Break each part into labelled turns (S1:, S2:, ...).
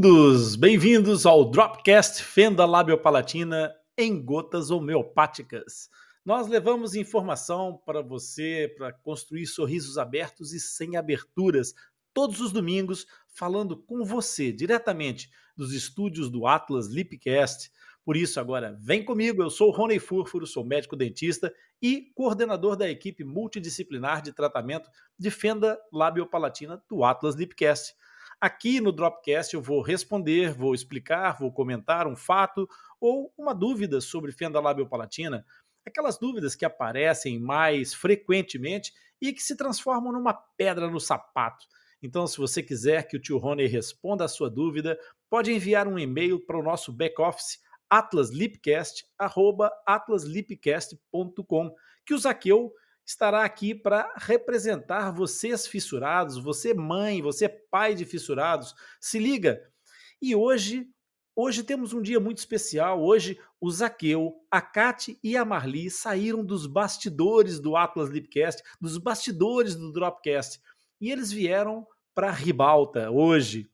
S1: Bem-vindos, bem-vindos ao Dropcast Fenda Labiopalatina em gotas homeopáticas. Nós levamos informação para você para construir sorrisos abertos e sem aberturas todos os domingos, falando com você diretamente dos estúdios do Atlas Lipcast. Por isso, agora vem comigo. Eu sou Rony Furfuro, sou médico dentista e coordenador da equipe multidisciplinar de tratamento de fenda labiopalatina do Atlas Lipcast. Aqui no Dropcast eu vou responder, vou explicar, vou comentar um fato ou uma dúvida sobre fenda labiopalatina, aquelas dúvidas que aparecem mais frequentemente e que se transformam numa pedra no sapato. Então, se você quiser que o tio Rony responda a sua dúvida, pode enviar um e-mail para o nosso back-office atlaslipcast.com, que o Zaqueu estará aqui para representar vocês fissurados, você mãe, você pai de fissurados. Se liga. E hoje, hoje temos um dia muito especial. Hoje o Zaqueu, a Kate e a Marli saíram dos bastidores do Atlas Lipcast, dos bastidores do Dropcast, e eles vieram para a ribalta hoje.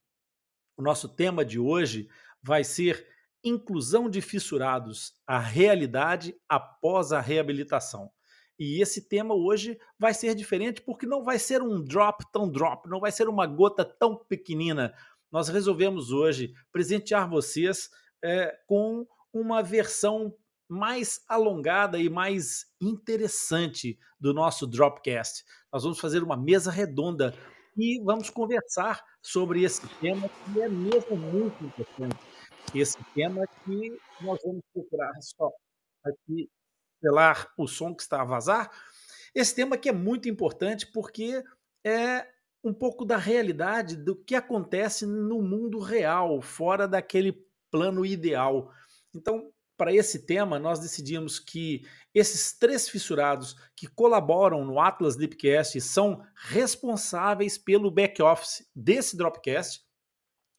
S1: O nosso tema de hoje vai ser inclusão de fissurados, a realidade após a reabilitação. E esse tema hoje vai ser diferente porque não vai ser um drop tão drop, não vai ser uma gota tão pequenina. Nós resolvemos hoje presentear vocês é, com uma versão mais alongada e mais interessante do nosso Dropcast. Nós vamos fazer uma mesa redonda e vamos conversar sobre esse tema que é mesmo muito importante. Esse tema que nós vamos procurar só aqui cancelar o som que está a vazar. Esse tema que é muito importante porque é um pouco da realidade do que acontece no mundo real, fora daquele plano ideal. Então, para esse tema, nós decidimos que esses três fissurados que colaboram no Atlas Lipcast são responsáveis pelo back-office desse Dropcast,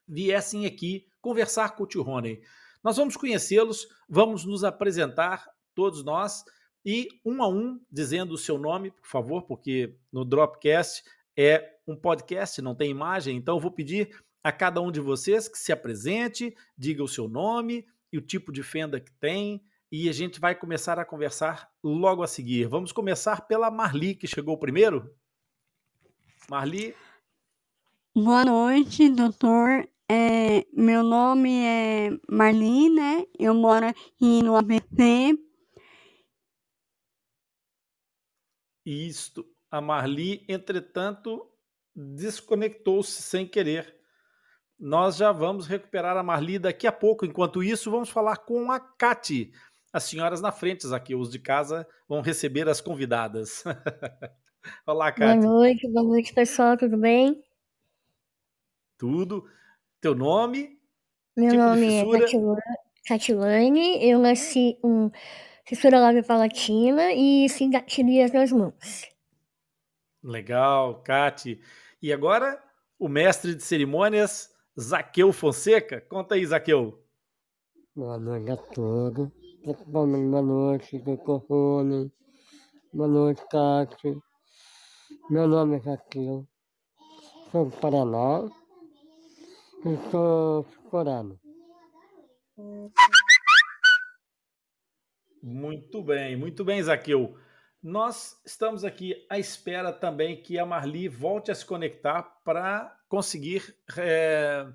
S1: viessem aqui conversar com o tio Rony. Nós vamos conhecê-los, vamos nos apresentar todos nós, e um a um, dizendo o seu nome, por favor, porque no Dropcast é um podcast, não tem imagem, então eu vou pedir a cada um de vocês que se apresente, diga o seu nome e o tipo de fenda que tem, e a gente vai começar a conversar logo a seguir. Vamos começar pela Marli, que chegou primeiro. Marli.
S2: Boa noite, doutor. É, meu nome é Marli, né? Eu moro aqui no ABC.
S1: Isto. A Marli, entretanto, desconectou-se sem querer. Nós já vamos recuperar a Marli daqui a pouco. Enquanto isso, vamos falar com a Cati. As senhoras na frente aqui, os de casa, vão receber as convidadas.
S3: Olá, Cati. Boa noite, boa noite, pessoal, tudo bem?
S1: Tudo. Teu nome?
S3: Meu tipo nome é Catilane, eu nasci um fissura lábio palatina e sincatilia nas mãos.
S1: Legal, Cati. E agora, o mestre de cerimônias, Zaqueu Fonseca. Conta aí, Zaqueu.
S4: Boa noite a todos. Boa noite, Corrone. Boa noite, Cati. Meu nome é Zaqueu. Sou do Paraná. E sou corano.
S1: Muito bem, muito bem, Zaqueu. Nós estamos aqui à espera também que a Marli volte a se conectar para conseguir é,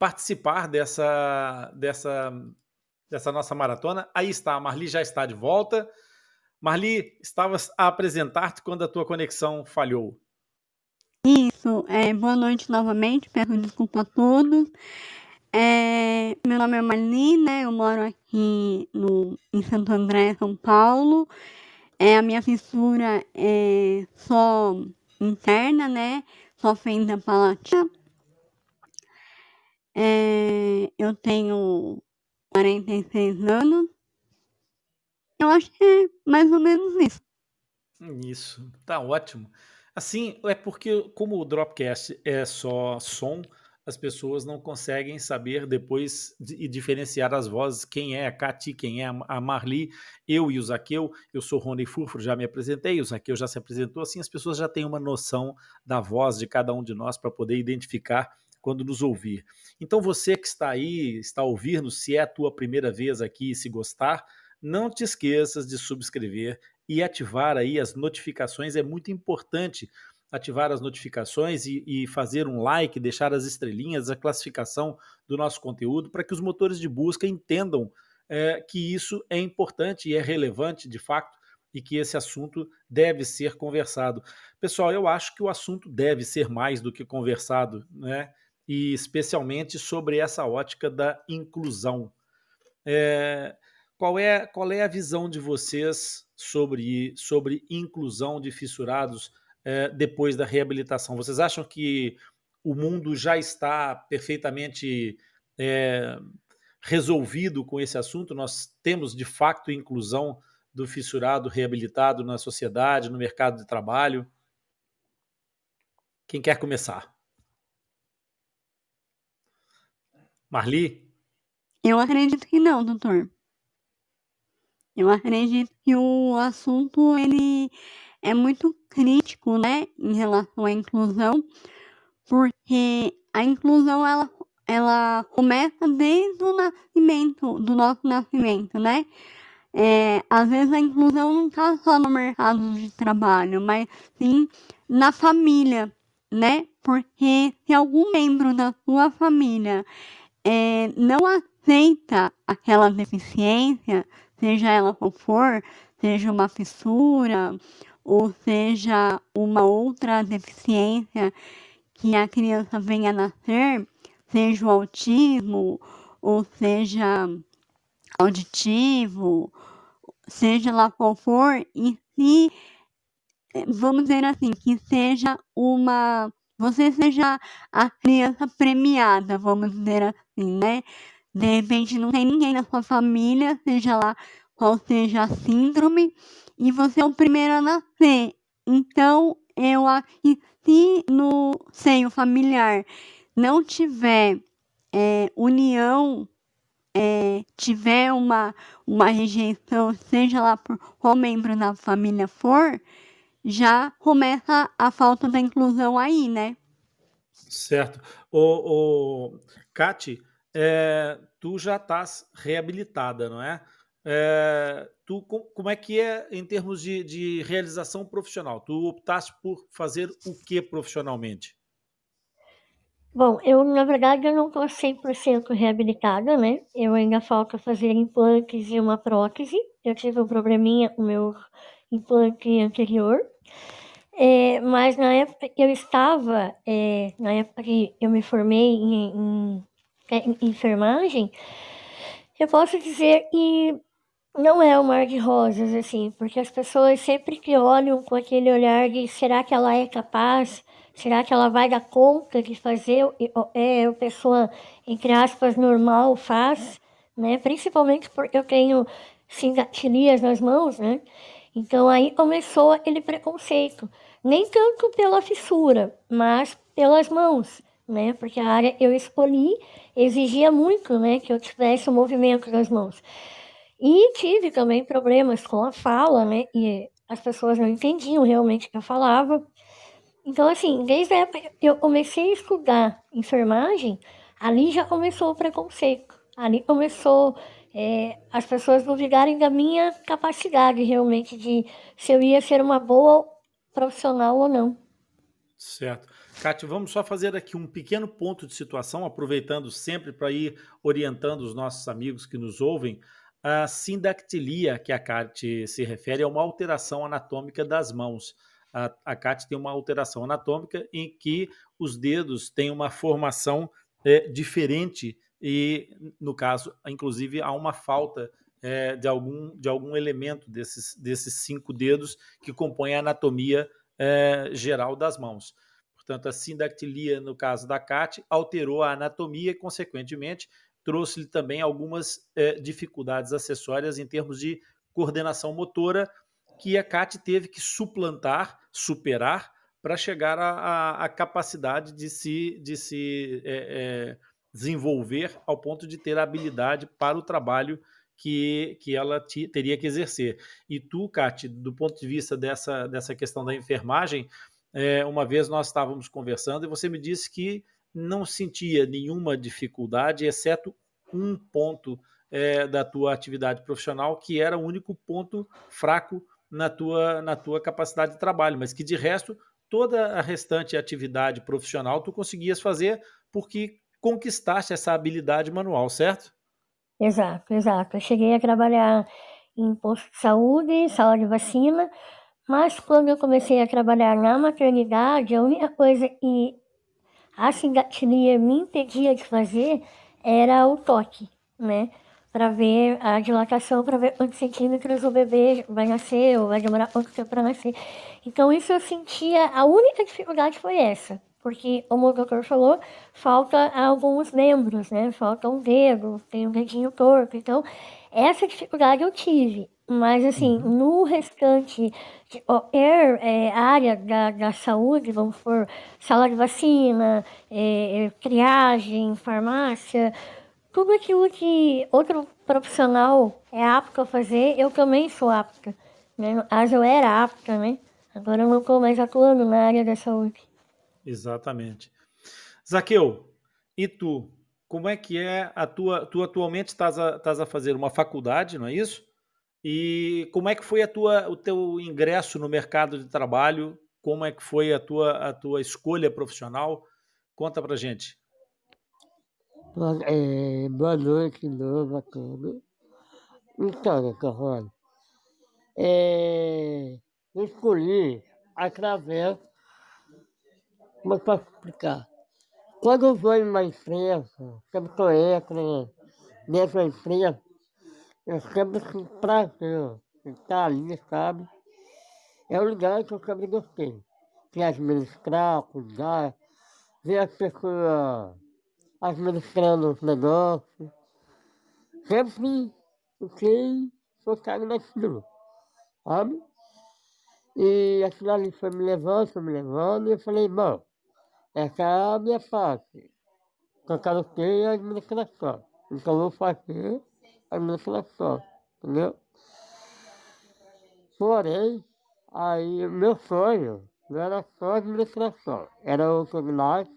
S1: participar dessa, dessa, dessa nossa maratona. Aí está, a Marli já está de volta. Marli, estavas a apresentar-te quando a tua conexão falhou.
S2: Isso, é, boa noite novamente, peço desculpa a todos. É, meu nome é Marli, né? Eu moro aqui no, em Santo André, São Paulo. É, a minha fissura é só interna, né? Só fenda palatina. É, eu tenho 46 anos. Eu acho que é mais ou menos isso.
S1: Isso, tá ótimo. Assim, é porque como o Dropcast é só som, as pessoas não conseguem saber depois e diferenciar as vozes, quem é a Cati, quem é a Marli, eu e o Zaqueu, eu sou Rony Furfuro, já me apresentei, o Zaqueu já se apresentou, assim as pessoas já têm uma noção da voz de cada um de nós para poder identificar quando nos ouvir. Então você que está aí, está ouvindo, se é a tua primeira vez aqui e se gostar, não te esqueças de subscrever e ativar aí as notificações, é muito importante ativar as notificações e, e, fazer um like, deixar as estrelinhas, a classificação do nosso conteúdo, para que os motores de busca entendam é, que isso é importante e é relevante de fato e que esse assunto deve ser conversado. Pessoal, eu acho que o assunto deve ser mais do que conversado, né? E especialmente sobre essa ótica da inclusão. É, qual, é, qual é a visão de vocês sobre, sobre inclusão de fissurados é, depois da reabilitação? Vocês acham que o mundo já está perfeitamente é, resolvido com esse assunto? Nós temos de fato inclusão do fissurado reabilitado na sociedade, no mercado de trabalho? Quem quer começar? Marli?
S2: Eu acredito que não, doutor. Eu acredito que o assunto ele é muito crítico, né, em relação à inclusão, porque a inclusão ela, ela começa desde o nascimento, do nosso nascimento, né? É, às vezes a inclusão não está só no mercado de trabalho, mas sim na família, né? Porque se algum membro da sua família é, não aceita aquela deficiência, seja ela qual for, seja uma fissura ou seja uma outra deficiência que a criança venha a nascer, seja o autismo, ou seja auditivo, seja lá qual for, e se, vamos dizer assim, que seja uma. Você seja a criança premiada, vamos dizer assim, né? De repente não tem ninguém na sua família, seja lá qual seja a síndrome, e você é o primeiro a nascer. Então, eu acho que se no seio familiar não tiver é, união, é, tiver uma, uma rejeição, seja lá por qual membro da família for, já começa a falta da inclusão aí, né?
S1: Certo. O, o Kati, é, tu já estás reabilitada, não é? É, tu, como é que é em termos de, de realização profissional? Tu optaste por fazer o que profissionalmente?
S3: Bom, eu na verdade eu não estou 100% reabilitada, né? Eu ainda falta fazer implantes e uma prótese. Eu tive um probleminha com o meu implante anterior. É, mas na época que eu estava, é, na época que eu me formei em, em, em enfermagem, eu posso dizer que não é um mar de rosas, assim, porque as pessoas sempre que olham com aquele olhar de será que ela é capaz, será que ela vai dar conta de fazer é, a pessoa, entre aspas, normal faz, né? Principalmente porque eu tenho cindatilias nas mãos, né? Então aí começou aquele preconceito. Nem tanto pela fissura, mas pelas mãos, né? Porque a área eu escolhi exigia muito, né, que eu tivesse o movimento das mãos. E tive também problemas com a fala, né? E as pessoas não entendiam realmente o que eu falava. Então, assim, desde a época que eu comecei a estudar enfermagem, ali já começou o preconceito. Ali começou é, as pessoas duvidarem da minha capacidade realmente de se eu ia ser uma boa profissional ou não.
S1: Certo. Kátia, vamos só fazer aqui um pequeno ponto de situação, aproveitando sempre para ir orientando os nossos amigos que nos ouvem. A sindactilia que a Kátia se refere é uma alteração anatômica das mãos. A, a tem uma alteração anatômica em que os dedos têm uma formação é, diferente e, no caso, inclusive, há uma falta é, de, algum, de algum elemento desses, desses cinco dedos que compõem a anatomia é, geral das mãos. Portanto, a sindactilia, no caso da CAT, alterou a anatomia e, consequentemente, trouxe-lhe também algumas é, dificuldades acessórias em termos de coordenação motora que a CAT teve que suplantar, superar, para chegar à capacidade de se, de se é, é, desenvolver ao ponto de ter habilidade para o trabalho que, que ela te, teria que exercer. E tu, Kat, do ponto de vista dessa, dessa questão da enfermagem, é, uma vez nós estávamos conversando e você me disse que não sentia nenhuma dificuldade, exceto um ponto é, da tua atividade profissional, que era o único ponto fraco na tua, na tua capacidade de trabalho, mas que de resto, toda a restante atividade profissional tu conseguias fazer porque conquistaste essa habilidade manual, certo?
S3: Exato, exato. Eu cheguei a trabalhar em posto de saúde, sala de vacina, mas quando eu comecei a trabalhar na maternidade, a única coisa que a sincatilia me impedia de fazer era o toque, né? Para ver a dilatação, para ver quantos centímetros o bebê vai nascer, ou vai demorar quanto tempo para nascer. Então, isso eu sentia, a única dificuldade foi essa, porque, como o doutor falou, falta alguns membros, né? Falta um dedo, tem um dedinho torto. Então, essa dificuldade eu tive. Mas, assim, uhum. no restante de qualquer é, área da, da saúde, vamos por sala de vacina, é, é, triagem, farmácia, tudo aquilo que outro profissional é apto a fazer, eu também sou apta. Né? Caso, eu era apta, né? Agora eu não estou mais atuando na área da saúde.
S1: Exatamente. Zaqueu, e tu? Como é que é a tua... Tu atualmente estás a, estás a fazer uma faculdade, não é isso? E como é que foi a tua, o teu ingresso no mercado de trabalho? Como é que foi a tua, a tua escolha profissional? Conta pra gente.
S4: É, boa noite novo a todos. Então, Carrone, é, eu escolhi através. Como é que posso explicar? Quando eu vou em uma empresa, quando eu entro da empresa, eu sempre tive prazer estar ali, sabe? É um lugar que eu sempre gostei. De administrar, cuidar, ver as pessoas administrando os negócios. Sempre fiquei focado naquilo, sabe? E aquilo ali foi me levando, foi me levando, e eu falei, bom, essa é a minha parte. Eu quero ter a administração. Então eu vou fazer administração, entendeu? Porém, aí meu sonho não era só administração, era o cognate,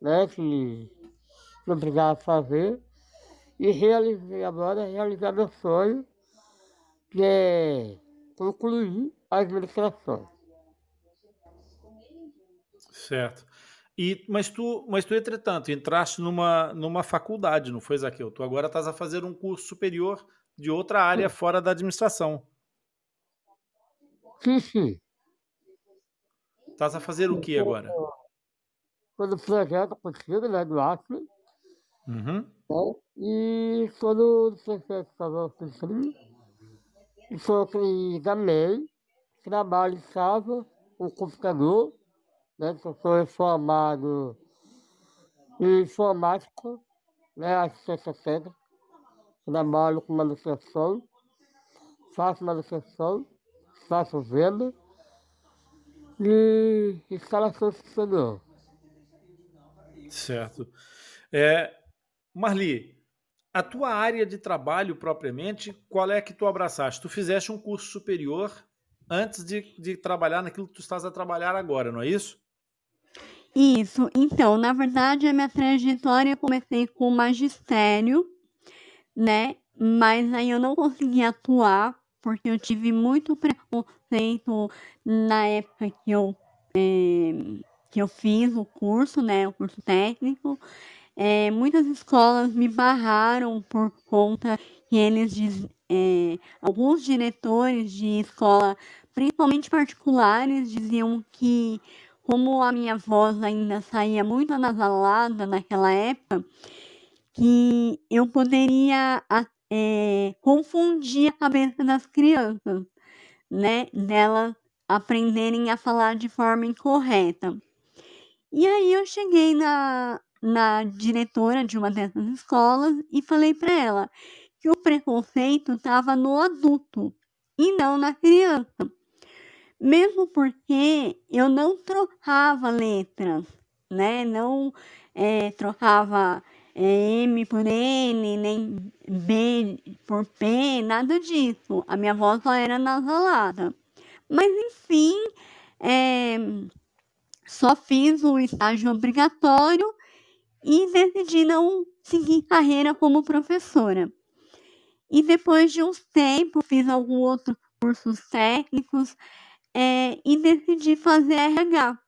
S4: né, que não precisava fazer, e realizei agora, realizar meu sonho, que é concluir a administração.
S1: Certo. E, mas, tu, mas tu, entretanto, entraste numa, numa faculdade, não foi, Zaqueu? Tu agora estás a fazer um curso superior de outra área fora da administração.
S4: Sim, sim.
S1: Estás a fazer o que agora?
S4: Quando projeto contigo, né, do Acre.
S1: Uhum.
S4: Né, e quando o projeto estava construindo, e foi que também trabalho em casa, com computador, né, que eu sou formado em informática, né, assistência técnica, trabalho com manutenção, faço manutenção, faço venda e instalação superior.
S1: Certo. É, Marli, a tua área de trabalho propriamente, qual é que tu abraçaste? Tu fizeste um curso superior antes de, de trabalhar naquilo que tu estás a trabalhar agora, não é isso?
S2: Isso. Então, na verdade, a minha trajetória eu comecei com magistério, né? Mas aí eu não consegui atuar porque eu tive muito preconceito na época que eu, é, que eu fiz o curso, né? O curso técnico. É, muitas escolas me barraram por conta que eles diz, é, alguns diretores de escola, principalmente particulares, diziam que como a minha voz ainda saía muito anasalada naquela época, que eu poderia é, confundir a cabeça das crianças, né? Delas aprenderem a falar de forma incorreta. E aí eu cheguei na, na diretora de uma dessas escolas e falei para ela que o preconceito estava no adulto e não na criança. Mesmo porque eu não trocava letras, né? Não é, trocava é, M por N, nem B por P, nada disso. A minha voz só era nasalada. Mas enfim, é, só fiz o estágio obrigatório e decidi não seguir carreira como professora. E depois de uns tempos, fiz alguns outros cursos técnicos é, e decidi fazer RH.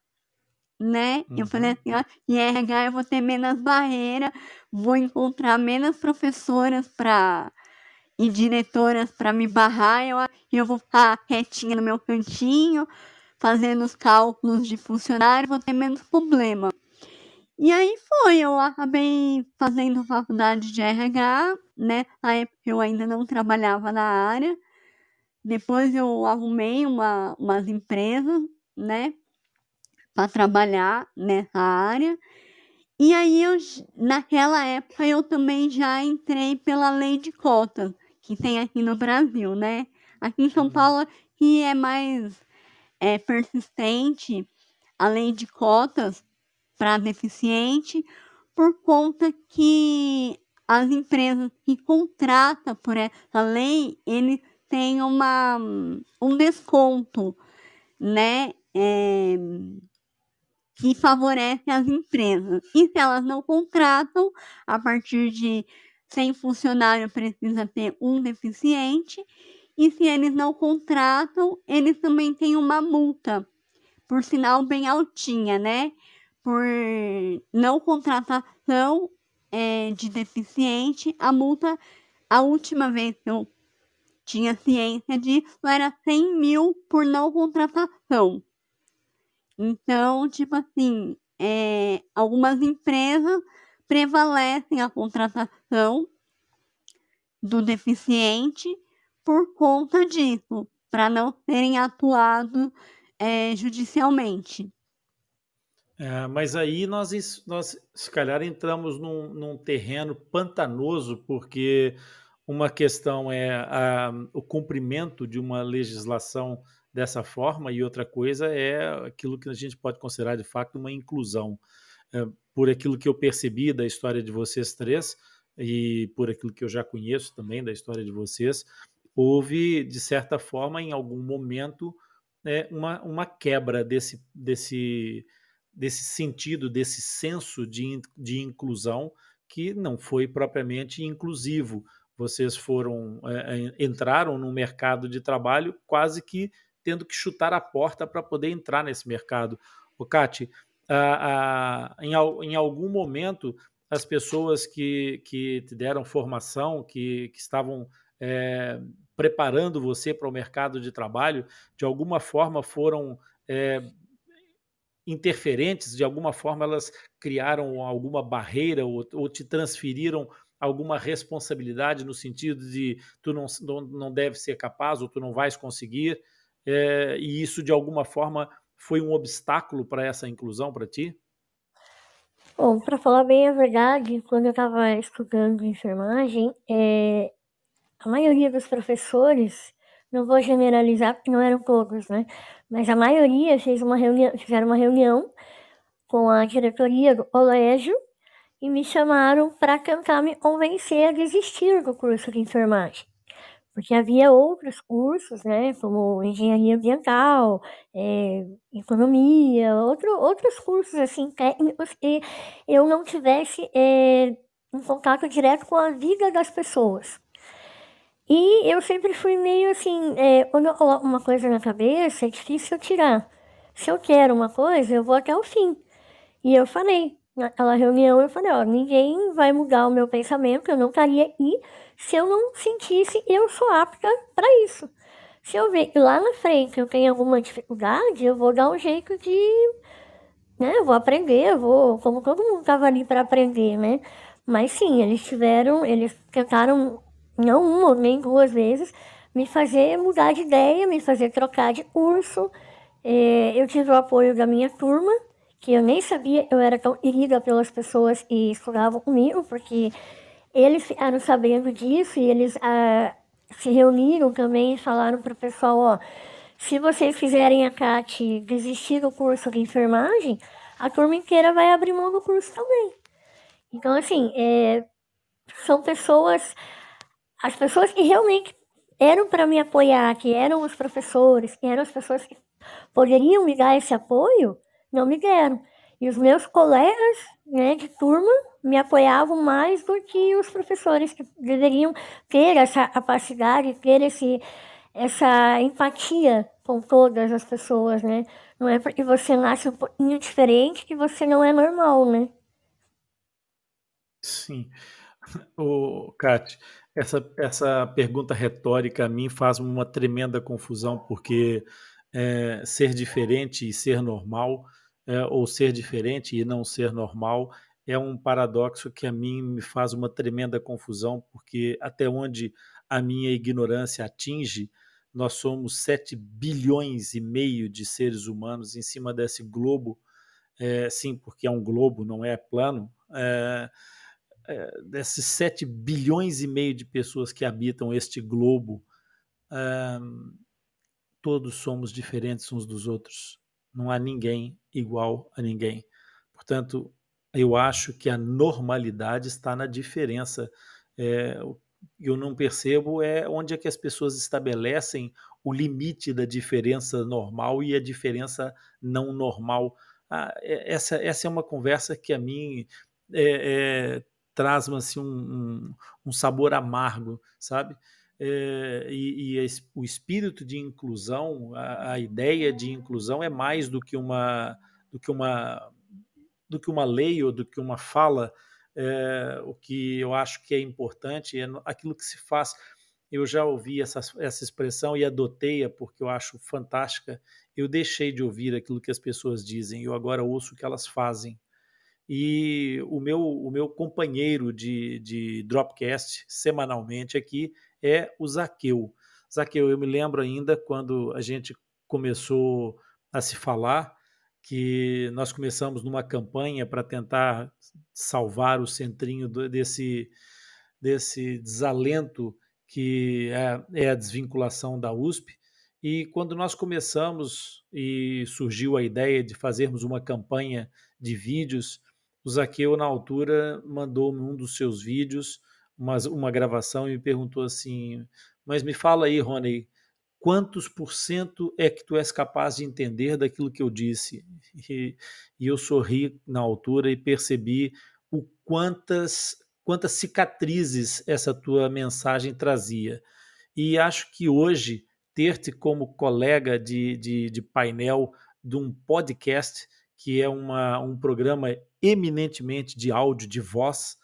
S2: Né? Uhum. Eu falei assim, ó, em RH eu vou ter menos barreira, vou encontrar menos professoras para e diretoras para me barrar, eu, eu vou ficar quietinha no meu cantinho, fazendo os cálculos de funcionário, vou ter menos problema. E aí foi, eu acabei fazendo faculdade de RH, né? Na época eu ainda não trabalhava na área. Depois eu arrumei uma, umas empresas, né? Para trabalhar nessa área. E aí eu, naquela época eu também já entrei pela lei de cotas, que tem aqui no Brasil, né? Aqui em São uhum. Paulo que é mais é, persistente a lei de cotas para deficiente, por conta que as empresas que contratam por essa lei, eles têm uma, um desconto, né? É, que favorece as empresas. E se elas não contratam, a partir de 100 funcionários precisa ter um deficiente. E se eles não contratam, eles também têm uma multa, por sinal bem altinha, né? por não contratação é, de deficiente, a multa, a última vez que eu tinha ciência disso, era 100 mil por não contratação. Então, tipo assim, é, algumas empresas prevalecem a contratação do deficiente por conta disso, para não serem atuados é, judicialmente.
S1: É, mas aí nós, nós, se calhar, entramos num, num terreno pantanoso, porque uma questão é a, o cumprimento de uma legislação dessa forma, e outra coisa é aquilo que a gente pode considerar de fato uma inclusão. É, por aquilo que eu percebi da história de vocês três, e por aquilo que eu já conheço também da história de vocês, houve, de certa forma, em algum momento, é, uma, uma quebra desse, desse, desse sentido, desse senso de, de inclusão que não foi propriamente inclusivo. Vocês foram é, entraram no mercado de trabalho quase que tendo que chutar a porta para poder entrar nesse mercado. O Cati, em, em algum momento as pessoas que, que te deram formação, que, que estavam é, preparando você para o mercado de trabalho, de alguma forma foram é, interferentes, de alguma forma elas criaram alguma barreira ou, ou te transferiram alguma responsabilidade no sentido de tu não, não, não deve ser capaz ou tu não vais conseguir, é, e isso de alguma forma foi um obstáculo para essa inclusão para ti?
S3: Bom, para falar bem a verdade, quando eu estava estudando enfermagem, é, a maioria dos professores, não vou generalizar porque não eram todos, né? mas a maioria fez uma reunião, fizeram uma reunião com a diretoria do colégio e me chamaram para tentar me convencer a desistir do curso de enfermagem. Porque havia outros cursos, né, como engenharia ambiental, é, economia, outro, outros cursos assim técnicos que eu não tivesse é, um contato direto com a vida das pessoas. E eu sempre fui meio assim, é, quando eu coloco uma coisa na cabeça, é difícil tirar. Se eu quero uma coisa, eu vou até o fim. E eu falei, naquela reunião, eu falei, ó, ninguém vai mudar o meu pensamento, eu não estaria aí se eu não sentisse eu sou apta para isso. Se eu ver que lá na frente eu tenho alguma dificuldade, eu vou dar um jeito de, né, eu vou aprender, eu vou, como todo mundo estava ali para aprender, né? Mas sim, eles tiveram, eles tentaram não uma nem duas vezes, me fazer mudar de ideia, me fazer trocar de curso. É, eu tive o apoio da minha turma, que eu nem sabia eu era tão querida pelas pessoas que estudavam comigo, porque eles ficaram sabendo disso e eles ah, se reuniram também e falaram para o pessoal, ó, se vocês fizerem a CAT desistir do curso de enfermagem, a turma inteira vai abrir mão do curso também. Então, assim, é, são pessoas as pessoas que realmente eram para me apoiar, que eram os professores, que eram as pessoas que poderiam me dar esse apoio, não me deram. E os meus colegas né, de turma me apoiavam mais do que os professores que deveriam ter essa capacidade, ter esse, essa empatia com todas as pessoas, né? Não é porque você nasce um pouquinho diferente que você não é normal, né?
S1: Sim. O essa, essa pergunta retórica a mim faz uma tremenda confusão, porque é, ser diferente e ser normal, é, ou ser diferente e não ser normal, é um paradoxo que a mim me faz uma tremenda confusão, porque até onde a minha ignorância atinge, nós somos 7 bilhões e meio de seres humanos em cima desse globo, é, sim, porque é um globo, não é plano, é, é, desses 7 bilhões e meio de pessoas que habitam este globo, todos somos diferentes uns dos outros. Não há ninguém igual a ninguém. Portanto, eu acho que a normalidade está na diferença. É, eu não percebo é onde é que as pessoas estabelecem o limite da diferença normal e a diferença não normal. Ah, é, essa, essa é uma conversa que a mim é, é, traz assim, um, um, um, sabor amargo, sabe? É, e, e, o espírito de inclusão, a, a, ideia de inclusão é mais do que uma do que uma do que uma lei ou do que uma fala. É, o que eu acho que é importante é aquilo que se faz. Eu já ouvi essa, essa expressão e adotei-a porque eu acho fantástica. Eu deixei de ouvir aquilo que as pessoas dizem, eu agora ouço o que elas fazem. E o meu, o meu companheiro de, de Dropcast semanalmente aqui é o Zaqueu. Zaqueu, eu me lembro ainda quando a gente começou a se falar, que nós começamos numa campanha para tentar salvar o centrinho desse, desse desalento que é, é a desvinculação da USP. E quando nós começamos e surgiu a ideia de fazermos uma campanha de vídeos o Zaqueu, na altura, mandou-me um dos seus vídeos, uma, uma gravação, e me perguntou assim: Mas me fala aí, Rony, quantos por cento é que tu és capaz de entender daquilo que eu disse? E, e eu sorri na altura e percebi o quantas, quantas cicatrizes essa tua mensagem trazia. E acho que hoje, ter-te como colega de, de, de painel de um podcast, que é uma, um programa eminentemente de áudio, de voz,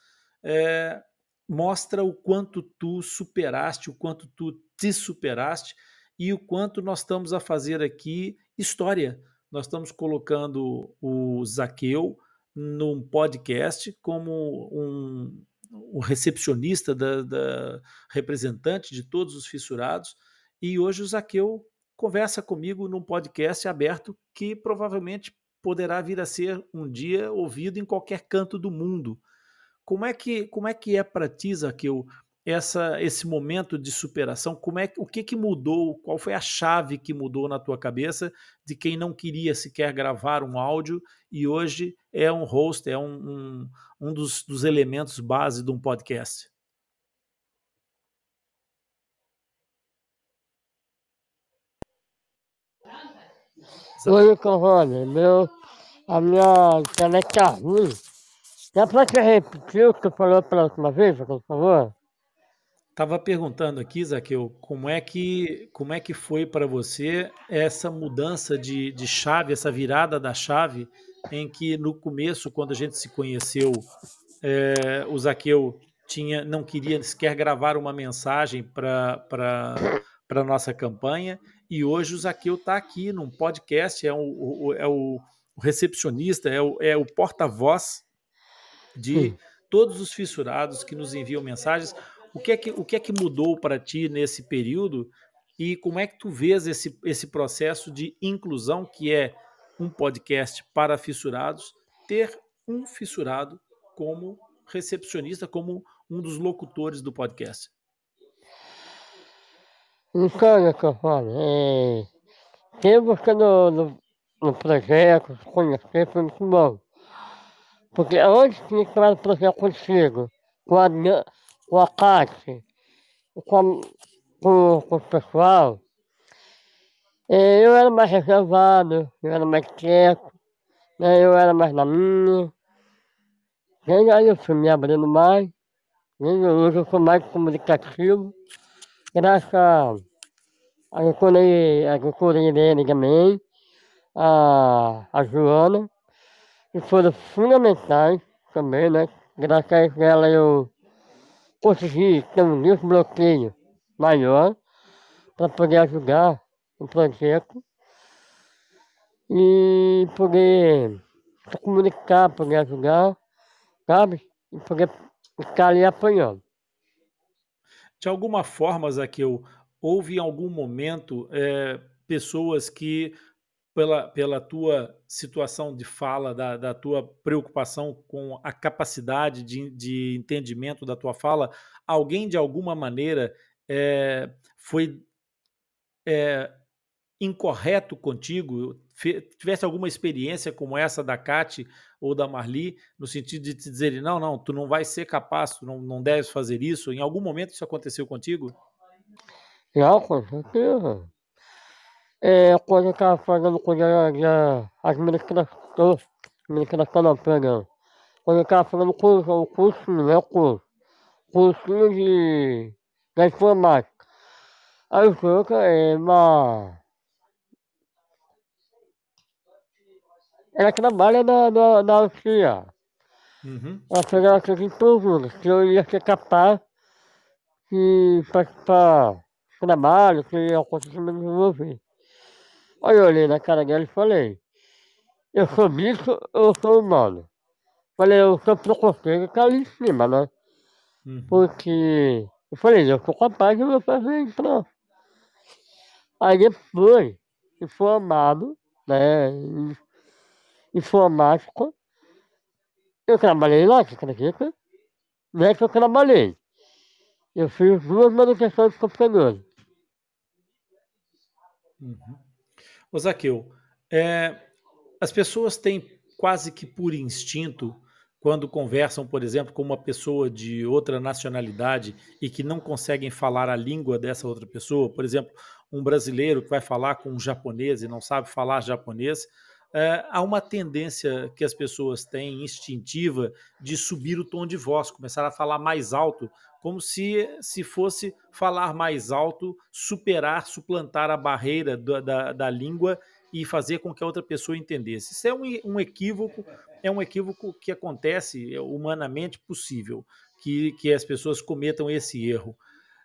S1: é, mostra o quanto tu superaste, o quanto tu te superaste e o quanto nós estamos a fazer aqui história. Nós estamos colocando o Zaqueu num podcast como um, um recepcionista, da, da, representante de todos os fissurados, e hoje o Zaqueu conversa comigo num podcast aberto que provavelmente poderá vir a ser um dia ouvido em qualquer canto do mundo. Como é que, como é, que é para ti, Zaqueu, essa, esse momento de superação? Como é, o que, que mudou? Qual foi a chave que mudou na tua cabeça de quem não queria sequer gravar um áudio e hoje é um host, é um, um, um dos, dos elementos base de um podcast?
S4: Oi, Corrone, meu, a minha internet ruim. Dá pra te repetir o que tu falou pela última vez, por favor?
S1: Estava perguntando aqui, Zaqueu, como é que, como é que foi para você essa mudança de, de chave, essa virada da chave, em que no começo, quando a gente se conheceu, é, o Zaqueu tinha, não queria sequer gravar uma mensagem para a nossa campanha, e hoje o Zaqueu está aqui num podcast, é o, o é o, recepcionista, é o, é o porta-voz de Sim. todos os fissurados que nos enviam mensagens. O que é que, o que, é que mudou para ti nesse período e como é que tu vês esse, esse processo de inclusão que é um podcast para fissurados, ter um fissurado como recepcionista, como um dos locutores do podcast?
S4: Então, que eu falo, é, que no, no, no projeto conhecer foi muito bom. Porque antes de entrar no projeto contigo, com a, com a Cátia, com, com, com o pessoal, é, eu era mais reservado, eu era mais quieto, né, eu era mais na minha. Desde aí eu fui me abrindo mais, desde hoje eu sou mais comunicativo, graças a a doutora, a doutora Irene também, a, a Joana, que foram fundamentais também, né? Graças a ela eu consegui ter um desbloqueio maior para poder ajudar o projeto e poder se comunicar, poder ajudar, sabe? E poder ficar ali apoiando.
S1: De alguma forma, Zaqueu, houve em algum momento é, pessoas que, pela, pela tua situação de fala, da, da tua preocupação com a capacidade de, de entendimento da tua fala, alguém de alguma maneira é, foi é, incorreto contigo? Tivesse alguma experiência como essa da Cate ou da Marli, no sentido de te dizerem, não, não, tu não vai ser capaz, tu não, não deves fazer isso? Em algum momento isso aconteceu contigo?
S4: Não, com certeza. É, quando eu estava fazendo quando eu já administração, administração não, perdão. Quando eu estava fazendo curso, o curso, não é o curso, cursinho de, da informática. Aí o senhor é uma... Ela trabalha na, na, na auxiliar.
S1: Uhum.
S4: Ela fez fez em tudo, que eu ia ser capaz de participar trabalho, que é o que me desenvolver. Aí eu olhei na cara dela e falei, eu sou bicho, eu sou humano. Falei, eu sou preconceito que ali em cima, né?
S1: Uhum.
S4: Porque eu falei, eu sou capaz de fazer isso, não. Aí depois, informado, né, informático, eu trabalhei lá, você acredita? Não é que eu trabalhei. Eu fiz duas manutenções de computadores.
S1: Uhum. Ô Zaqueu, é, as pessoas têm quase que por instinto, quando conversam, por exemplo, com uma pessoa de outra nacionalidade e que não conseguem falar a língua dessa outra pessoa, por exemplo, um brasileiro que vai falar com um japonês e não sabe falar japonês, é, há uma tendência que as pessoas têm instintiva de subir o tom de voz, começar a falar mais alto como se, se fosse falar mais alto, superar, suplantar a barreira da, da, da língua e fazer com que a outra pessoa entendesse. Isso é um, um, equívoco, é um equívoco que acontece humanamente possível, que, que as pessoas cometam esse erro.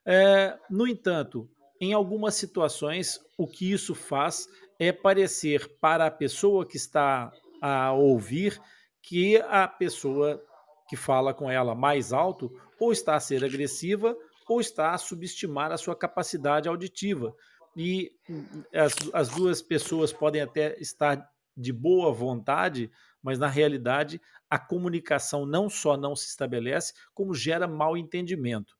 S1: É, no entanto, em algumas situações, o que isso faz é parecer para a pessoa que está a ouvir que a pessoa que fala com ela mais alto ou está a ser agressiva ou está a subestimar a sua capacidade auditiva. E as, as duas pessoas podem até estar de boa vontade, mas na realidade a comunicação não só não se estabelece, como gera mal entendimento.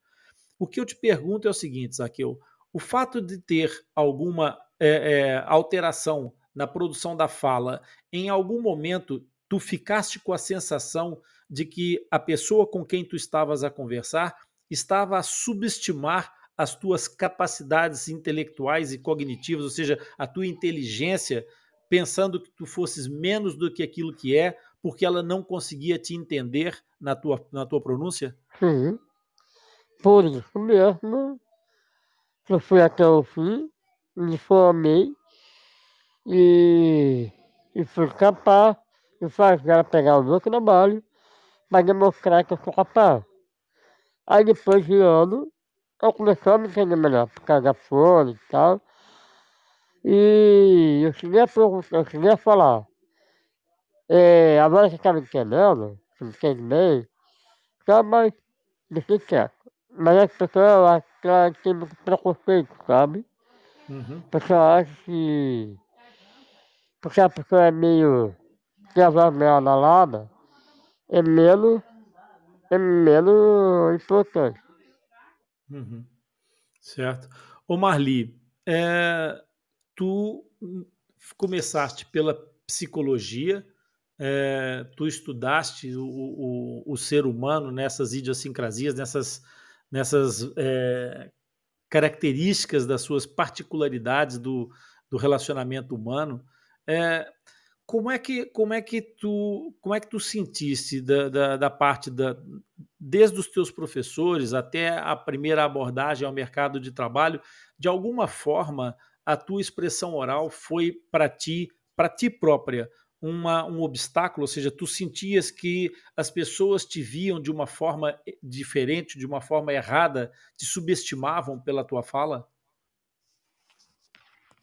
S1: O que eu te pergunto é o seguinte, Zaqueu: o fato de ter alguma é, é, alteração na produção da fala, em algum momento tu ficaste com a sensação de que a pessoa com quem tu estavas a conversar estava a subestimar as tuas capacidades intelectuais e cognitivas, ou seja, a tua inteligência, pensando que tu fosses menos do que aquilo que é, porque ela não conseguia te entender na tua, na tua pronúncia?
S4: Sim. Por isso mesmo, eu fui até o fim, me formei e, e fui capaz de fazer ela pegar o meu trabalho para demonstrar que eu sou capaz. Aí depois de ano, eu comecei a me entender melhor, por causa da folha e tal. E eu cheguei a, eu cheguei a falar, é, agora você está me entendendo, você me entende bem, só mais deixei quieto. Mas as pessoas acham que ela tem muito preconceito, sabe?
S1: Uhum.
S4: A pessoa acha que porque a pessoa é meio tem a voz meio analada, é menos, é menos importante.
S1: Uhum. Certo. Ô Marli, é, tu começaste pela psicologia, é, tu estudaste o, o, o, ser humano nessas idiosincrasias, nessas, nessas é, características das suas particularidades do, do relacionamento humano. É, como é que como é que tu como é que tu sentiste da, da, da, parte da desde os teus professores até a primeira abordagem ao mercado de trabalho de alguma forma a tua expressão oral foi para ti para ti própria uma, um obstáculo, ou seja, tu sentias que as pessoas te viam de uma forma eh, diferente, de uma forma errada, te subestimavam pela tua fala?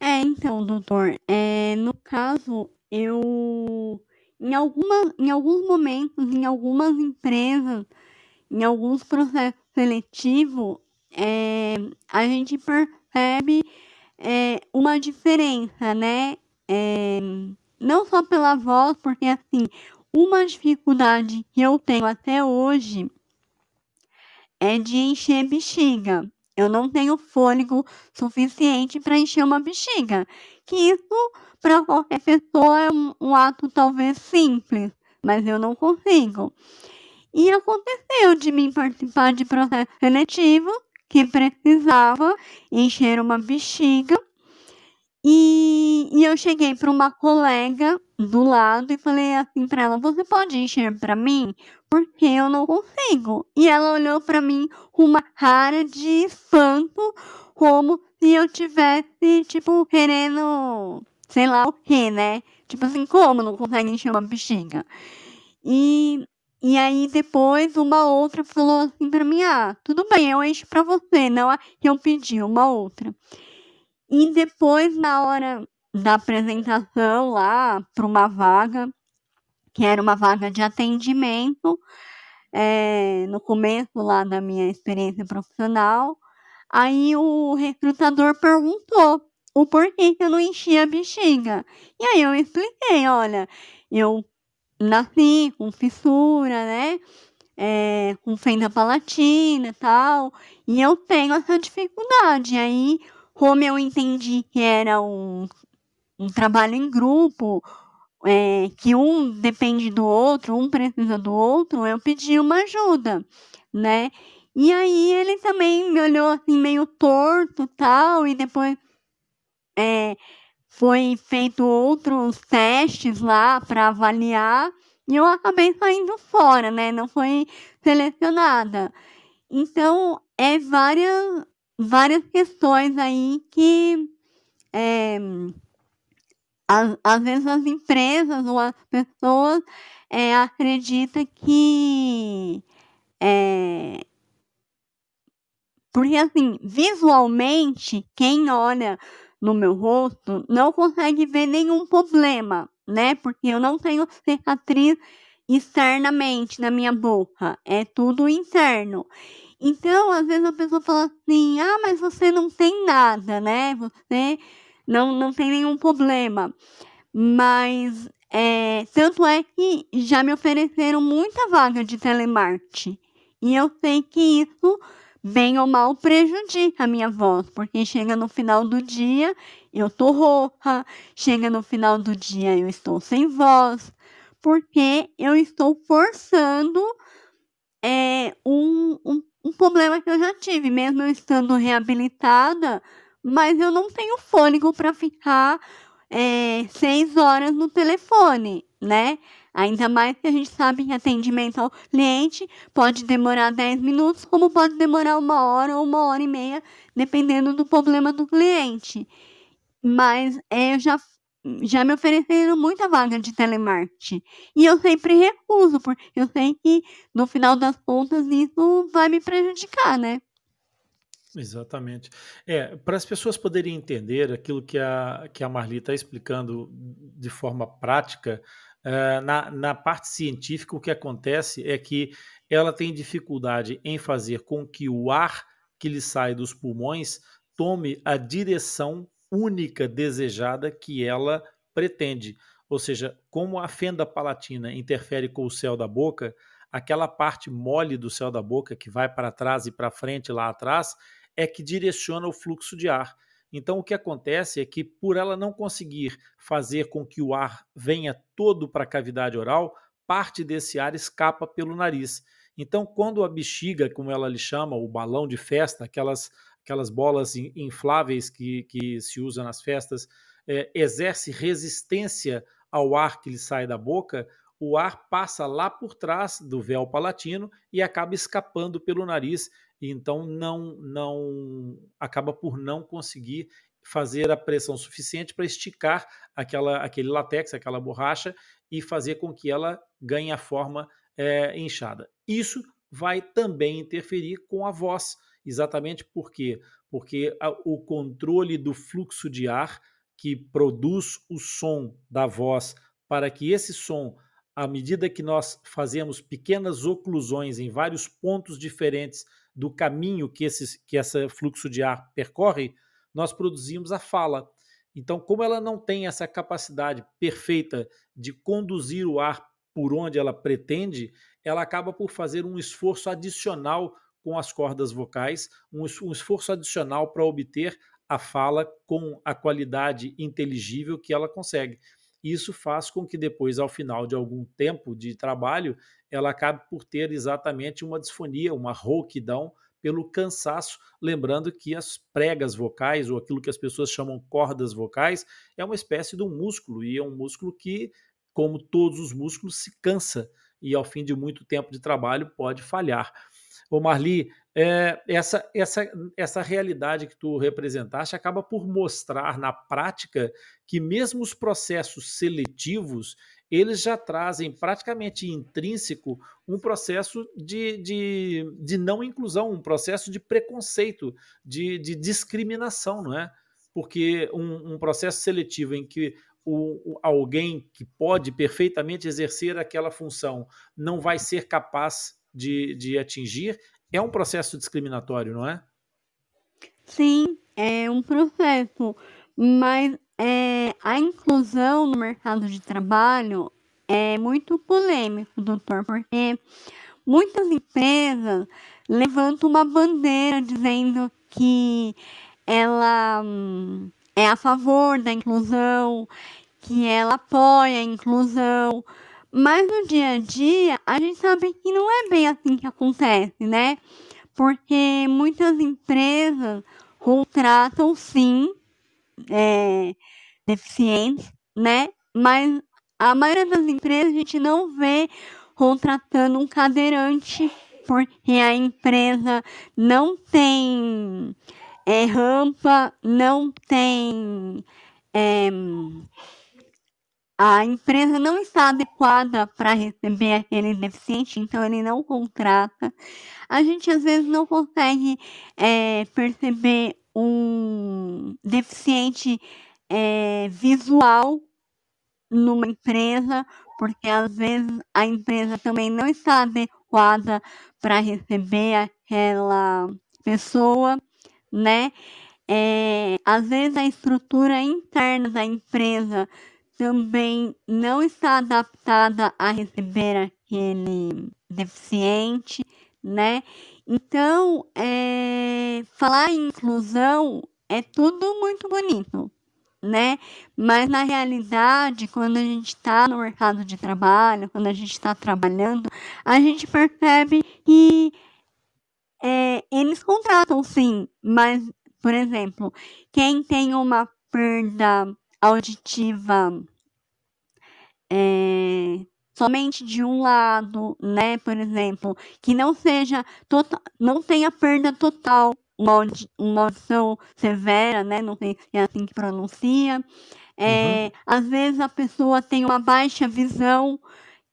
S2: É, então, doutor, é, no caso, eu, em, alguma, em alguns momentos, em algumas empresas, em alguns processos seletivos, é, a gente percebe é, uma diferença, né? É, não só pela voz, porque assim, uma dificuldade que eu tenho até hoje é de encher bexiga. Eu não tenho fôlego suficiente para encher uma bexiga. Que isso, para qualquer pessoa, é um, um ato talvez simples, mas eu não consigo. E aconteceu de mim participar de processo seletivo que precisava encher uma bexiga e, e eu cheguei para uma colega do lado e falei assim para ela: Você pode encher para mim? Porque eu não consigo. E ela olhou para mim com uma cara de espanto, como se eu tivesse, tipo, querendo, sei lá o que, né? Tipo assim, como não consegue encher uma bexiga? E, e aí depois uma outra falou assim para mim: Ah, tudo bem, eu encho para você, não a que eu pedi, uma outra. E depois, na hora da apresentação lá para uma vaga, que era uma vaga de atendimento, é, no começo lá da minha experiência profissional, aí o recrutador perguntou o porquê que eu não enchia a bexiga. E aí eu expliquei, olha, eu nasci com fissura, né? É, com fenda palatina e tal, e eu tenho essa dificuldade. Aí como eu entendi que era um, um trabalho em grupo, é, que um depende do outro, um precisa do outro, eu pedi uma ajuda, né? E aí ele também me olhou assim meio torto tal, e depois é, foi feito outros testes lá para avaliar, e eu acabei saindo fora, né? Não foi selecionada. Então, é várias, várias questões aí que é, às, às vezes as empresas ou as pessoas é, acreditam que é, porque assim, visualmente, quem olha no meu rosto não consegue ver nenhum problema, né? Porque eu não tenho cicatriz externamente na minha boca, é tudo interno. Então, às vezes a pessoa fala assim: ah, mas você não tem nada, né? Você não, não tem nenhum problema. Mas, é, tanto é que já me ofereceram muita vaga de telemarketing. E eu sei que isso, bem ou mal, prejudica a minha voz, porque chega no final do dia, eu tô rouca, chega no final do dia, eu estou sem voz, porque eu estou forçando é, um, um um problema que eu já tive, mesmo eu estando reabilitada, mas eu não tenho fôlego para ficar é, seis horas no telefone, né? Ainda mais que a gente sabe que atendimento ao cliente pode demorar 10 minutos, como pode demorar uma hora ou uma hora e meia, dependendo do problema do cliente. Mas é, eu já já me ofereceram muita vaga de telemarketing. E eu sempre recuso, porque eu sei que no final das contas isso vai me prejudicar, né?
S1: Exatamente. É, para as pessoas poderem entender aquilo que a, que a Marli está explicando de forma prática, é, na, na parte científica, o que acontece é que ela tem dificuldade em fazer com que o ar que lhe sai dos pulmões tome a direção única desejada que ela pretende. Ou seja, como a fenda palatina interfere com o céu da boca, aquela parte mole do céu da boca que vai para trás e para frente lá atrás é que direciona o fluxo de ar. Então o que acontece é que por ela não conseguir fazer com que o ar venha todo para a cavidade oral, parte desse ar escapa pelo nariz. Então quando a bexiga, como ela lhe chama, o balão de festa, aquelas aquelas bolas infláveis que, que se usa nas festas, é, exerce resistência ao ar que lhe sai da boca, o ar passa lá por trás do véu palatino e acaba escapando pelo nariz, e então não, não acaba por não conseguir fazer a pressão suficiente para esticar aquela, aquele latex, aquela borracha, e fazer com que ela ganhe a forma é, inchada. Isso vai também interferir com a voz, exatamente por quê? Porque a, o controle do fluxo de ar que produz o som da voz, para que esse som, à medida que nós fazemos pequenas oclusões em vários pontos diferentes do caminho que esse, que esse fluxo de ar percorre, nós produzimos a fala. Então, como ela não tem essa capacidade perfeita de conduzir o ar por onde ela pretende, ela acaba por fazer um esforço adicional com as cordas vocais, um esforço adicional para obter a fala com a qualidade inteligível que ela consegue. Isso faz com que depois, ao final de algum tempo de trabalho, ela acabe por ter exatamente uma disfonia, uma rouquidão pelo cansaço, lembrando que as pregas vocais, ou aquilo que as pessoas chamam cordas vocais, é uma espécie de um músculo, e é um músculo que, como todos os músculos, se cansa e ao fim de muito tempo de trabalho pode falhar. Ô Marli, é, essa, essa, essa realidade que tu representaste acaba por mostrar na prática que mesmo os processos seletivos, eles já trazem praticamente intrínseco um processo de, de, de não inclusão, um processo de preconceito, de, de discriminação, não é? Porque um, um processo seletivo em que o, alguém que pode perfeitamente exercer aquela função não vai ser capaz de, de atingir, é um processo discriminatório, não é?
S2: Sim, é um processo, mas é, a inclusão no mercado de trabalho é muito polêmico, doutor, porque muitas empresas levantam uma bandeira dizendo que ela hum, é a favor da inclusão, que ela apoia a inclusão, mas no dia a dia a gente sabe que não é bem assim que acontece, né? Porque muitas empresas contratam sim é, deficientes, né? Mas a maioria das empresas a gente não vê contratando um cadeirante porque a empresa não tem é, rampa, não tem é, a empresa não está adequada para receber aquele deficiente, então ele não contrata. A gente às vezes não consegue é, perceber um deficiente é, visual numa empresa, porque às vezes a empresa também não está adequada para receber aquela pessoa, né? É, às vezes a estrutura interna da empresa também não está adaptada a receber aquele deficiente, né? Então, é, falar em inclusão é tudo muito bonito, né? Mas na realidade, quando a gente está no mercado de trabalho, quando a gente está trabalhando, a gente percebe que é, eles contratam sim, mas, por exemplo, quem tem uma perda auditiva é, somente de um lado, né? Por exemplo, que não seja total, não tenha perda total, uma, uma audição severa, né? Não sei se é assim que pronuncia. É, uhum. Às vezes a pessoa tem uma baixa visão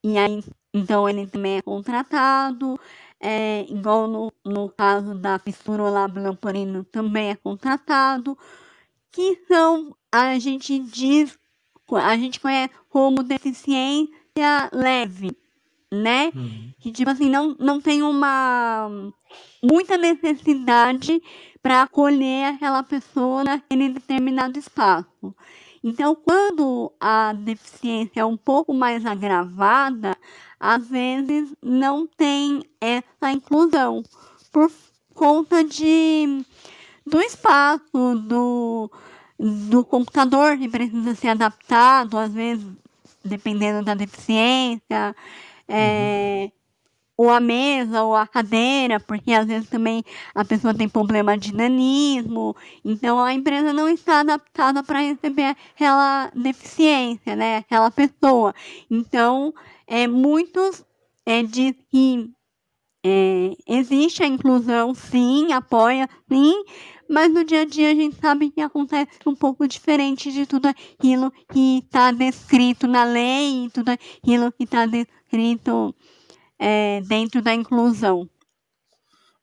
S2: e aí então ele também é contratado. É, igual no, no caso da fissura labial também é contratado que são, a gente diz, a gente conhece como deficiência leve, né? Uhum. Que, tipo assim, não, não tem uma muita necessidade para acolher aquela pessoa naquele determinado espaço. Então, quando a deficiência é um pouco mais agravada, às vezes não tem essa inclusão por conta de do espaço, do, do computador que precisa ser adaptado, às vezes, dependendo da deficiência. É, ou a mesa ou a cadeira, porque às vezes também a pessoa tem problema de nanismo, então a empresa não está adaptada para receber aquela deficiência, né, aquela pessoa. Então, é, muitos é, dizem que é, existe a inclusão, sim, apoia, sim, mas no dia a dia a gente sabe que acontece um pouco diferente de tudo aquilo que está descrito na lei, tudo aquilo que está descrito é, dentro da inclusão.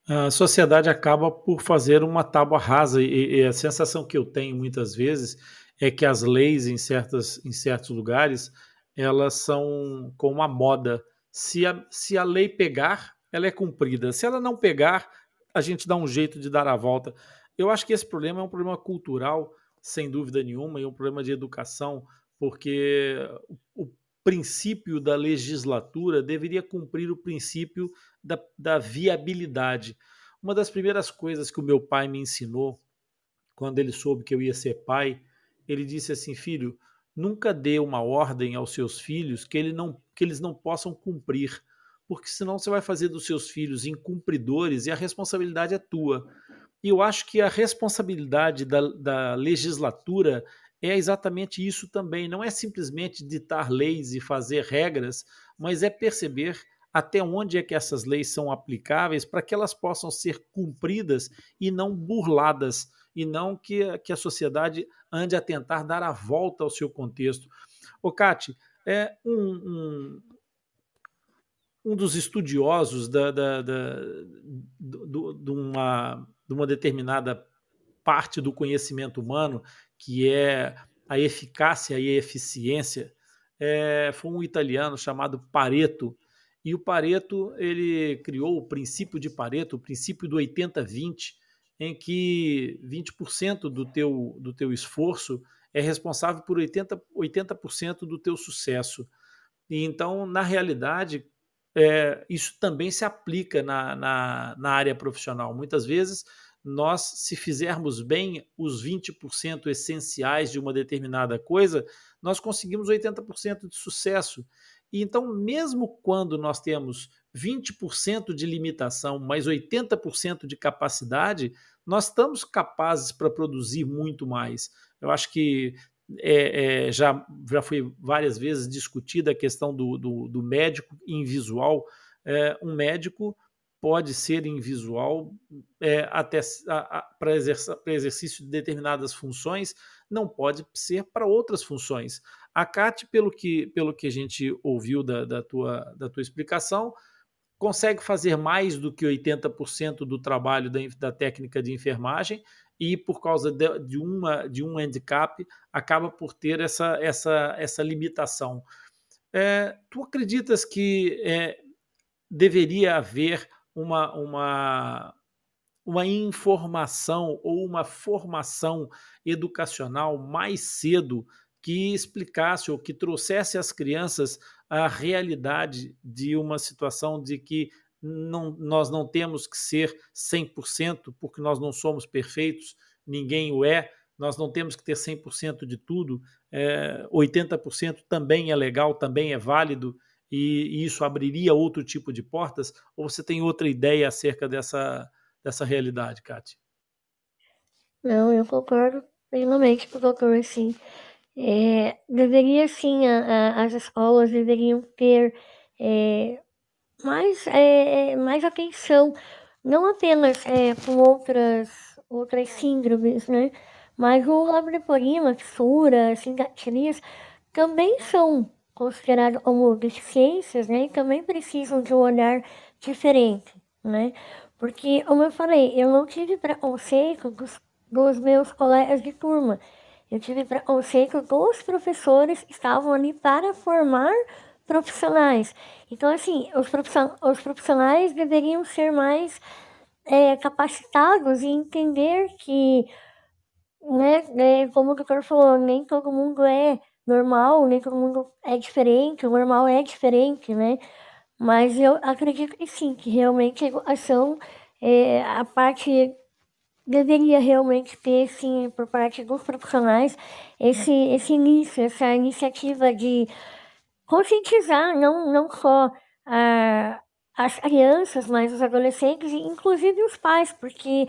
S1: A sociedade acaba por fazer uma tábua rasa e, e, a sensação que eu tenho muitas vezes é que as leis em, certas, em certos lugares elas são como uma moda. Se a, se a lei pegar, ela é cumprida. Se ela não pegar, a gente dá um jeito de dar a volta. Eu acho que esse problema é um problema cultural, sem dúvida nenhuma, e um problema de educação, porque o princípio da legislatura deveria cumprir o princípio da, da viabilidade. Uma das primeiras coisas que o meu pai me ensinou, quando ele soube que eu ia ser pai, ele disse assim: filho, nunca dê uma ordem aos seus filhos que, ele não, que eles não possam cumprir, porque senão você vai fazer dos seus filhos incumpridores e a responsabilidade é tua. E eu acho que a responsabilidade da, da legislatura é exatamente isso também. Não é simplesmente ditar leis e fazer regras, mas é perceber até onde é que essas leis são aplicáveis para que elas possam ser cumpridas e não burladas, e não que, que a sociedade ande a tentar dar a volta ao seu contexto. O Cate, é um, um, um, dos estudiosos da, da, da, do, de, uma, de uma determinada parte do conhecimento humano, que é a eficácia e a eficiência, é, foi um italiano chamado Pareto. E o Pareto ele criou o princípio de Pareto, o princípio do 80-20, em que 20% do teu, do teu esforço é responsável por 80%, 80 do teu sucesso. E então, na realidade, é, isso também se aplica na, na, na área profissional. Muitas vezes nós, se fizermos bem os 20% essenciais de uma determinada coisa, nós conseguimos 80% de sucesso. E então, mesmo quando nós temos 20% de limitação, mais 80% de capacidade, nós estamos capazes para produzir muito mais. Eu acho que é, é, já, já foi várias vezes discutida a questão do, do, do médico invisual. É, um médico pode ser em visual é, até para exercício de determinadas funções, não pode ser para outras funções. A CAT, pelo que, pelo que a gente ouviu da, da, tua, da tua explicação, consegue fazer mais do que 80% do trabalho da, da técnica de enfermagem e por causa de, de, uma, de um handicap acaba por ter essa, essa, essa limitação. É, tu acreditas que é, deveria haver uma, uma, uma informação ou uma formação educacional mais cedo que explicasse ou que trouxesse às crianças a realidade de uma situação de que não, nós não temos que ser 100%, porque nós não somos perfeitos, ninguém o é, nós não temos que ter 100% de tudo, é, 80% também é legal, também é válido, e, isso abriria outro tipo de portas? Ou você tem outra ideia acerca dessa, dessa realidade, Kátia?
S3: Não, eu concordo plenamente com o doutor, sim. É, deveria sim, a, a, as escolas deveriam ter é, mais, é, mais atenção, não apenas é, com outras, outras síndromes, né? Mas o laboratorima, fissura, singatrias, também são considerados como deficiências, né, também precisam de um olhar diferente, né? Porque, como eu falei, eu não tive preconceito dos, dos meus colegas de turma. Eu tive preconceito dos professores que estavam ali para formar profissionais. Então, assim, os, os profissionais deveriam ser mais é, capacitados e entender que, né, é, como o doutor falou, nem todo mundo é normal, nem todo mundo é diferente, o normal é diferente, né? Mas eu acredito que sim, que realmente a educação, é, a parte deveria realmente ter, sim, por parte dos profissionais, esse, esse início, essa iniciativa de conscientizar não, não só a, as crianças, mas os adolescentes e inclusive os pais, porque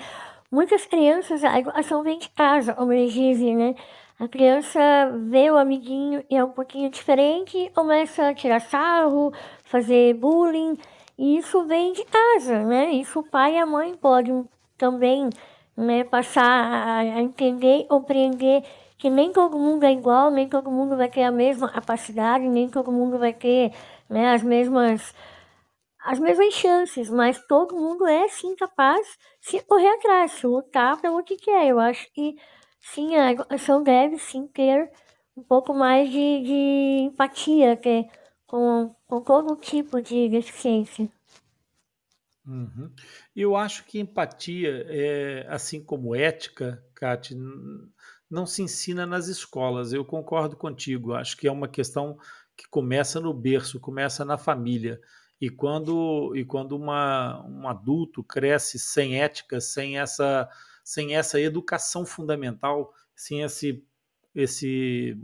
S3: muitas crianças, a educação vem de casa, como eles dizem, né? A criança vê o amiguinho e é um pouquinho diferente, começa a tirar sarro, fazer bullying, e isso vem de casa, né? Isso o pai e a mãe podem também né, passar a entender, compreender que nem todo mundo é igual, nem todo mundo vai ter a mesma capacidade, nem todo mundo vai ter né, as mesmas as mesmas chances, mas todo mundo é sim capaz de correr atrás, se lutar pelo que quer. Eu acho que sim, a educação deve sim ter um pouco mais de, de empatia que, com, com todo tipo de deficiência.
S1: Uhum. Eu acho que empatia, é, assim como ética, Kate, não se ensina nas escolas. Eu concordo contigo. Acho que é uma questão que começa no berço, começa na família. E quando, e quando uma, um adulto cresce sem ética, sem essa, sem essa educação fundamental, sem esse, esse,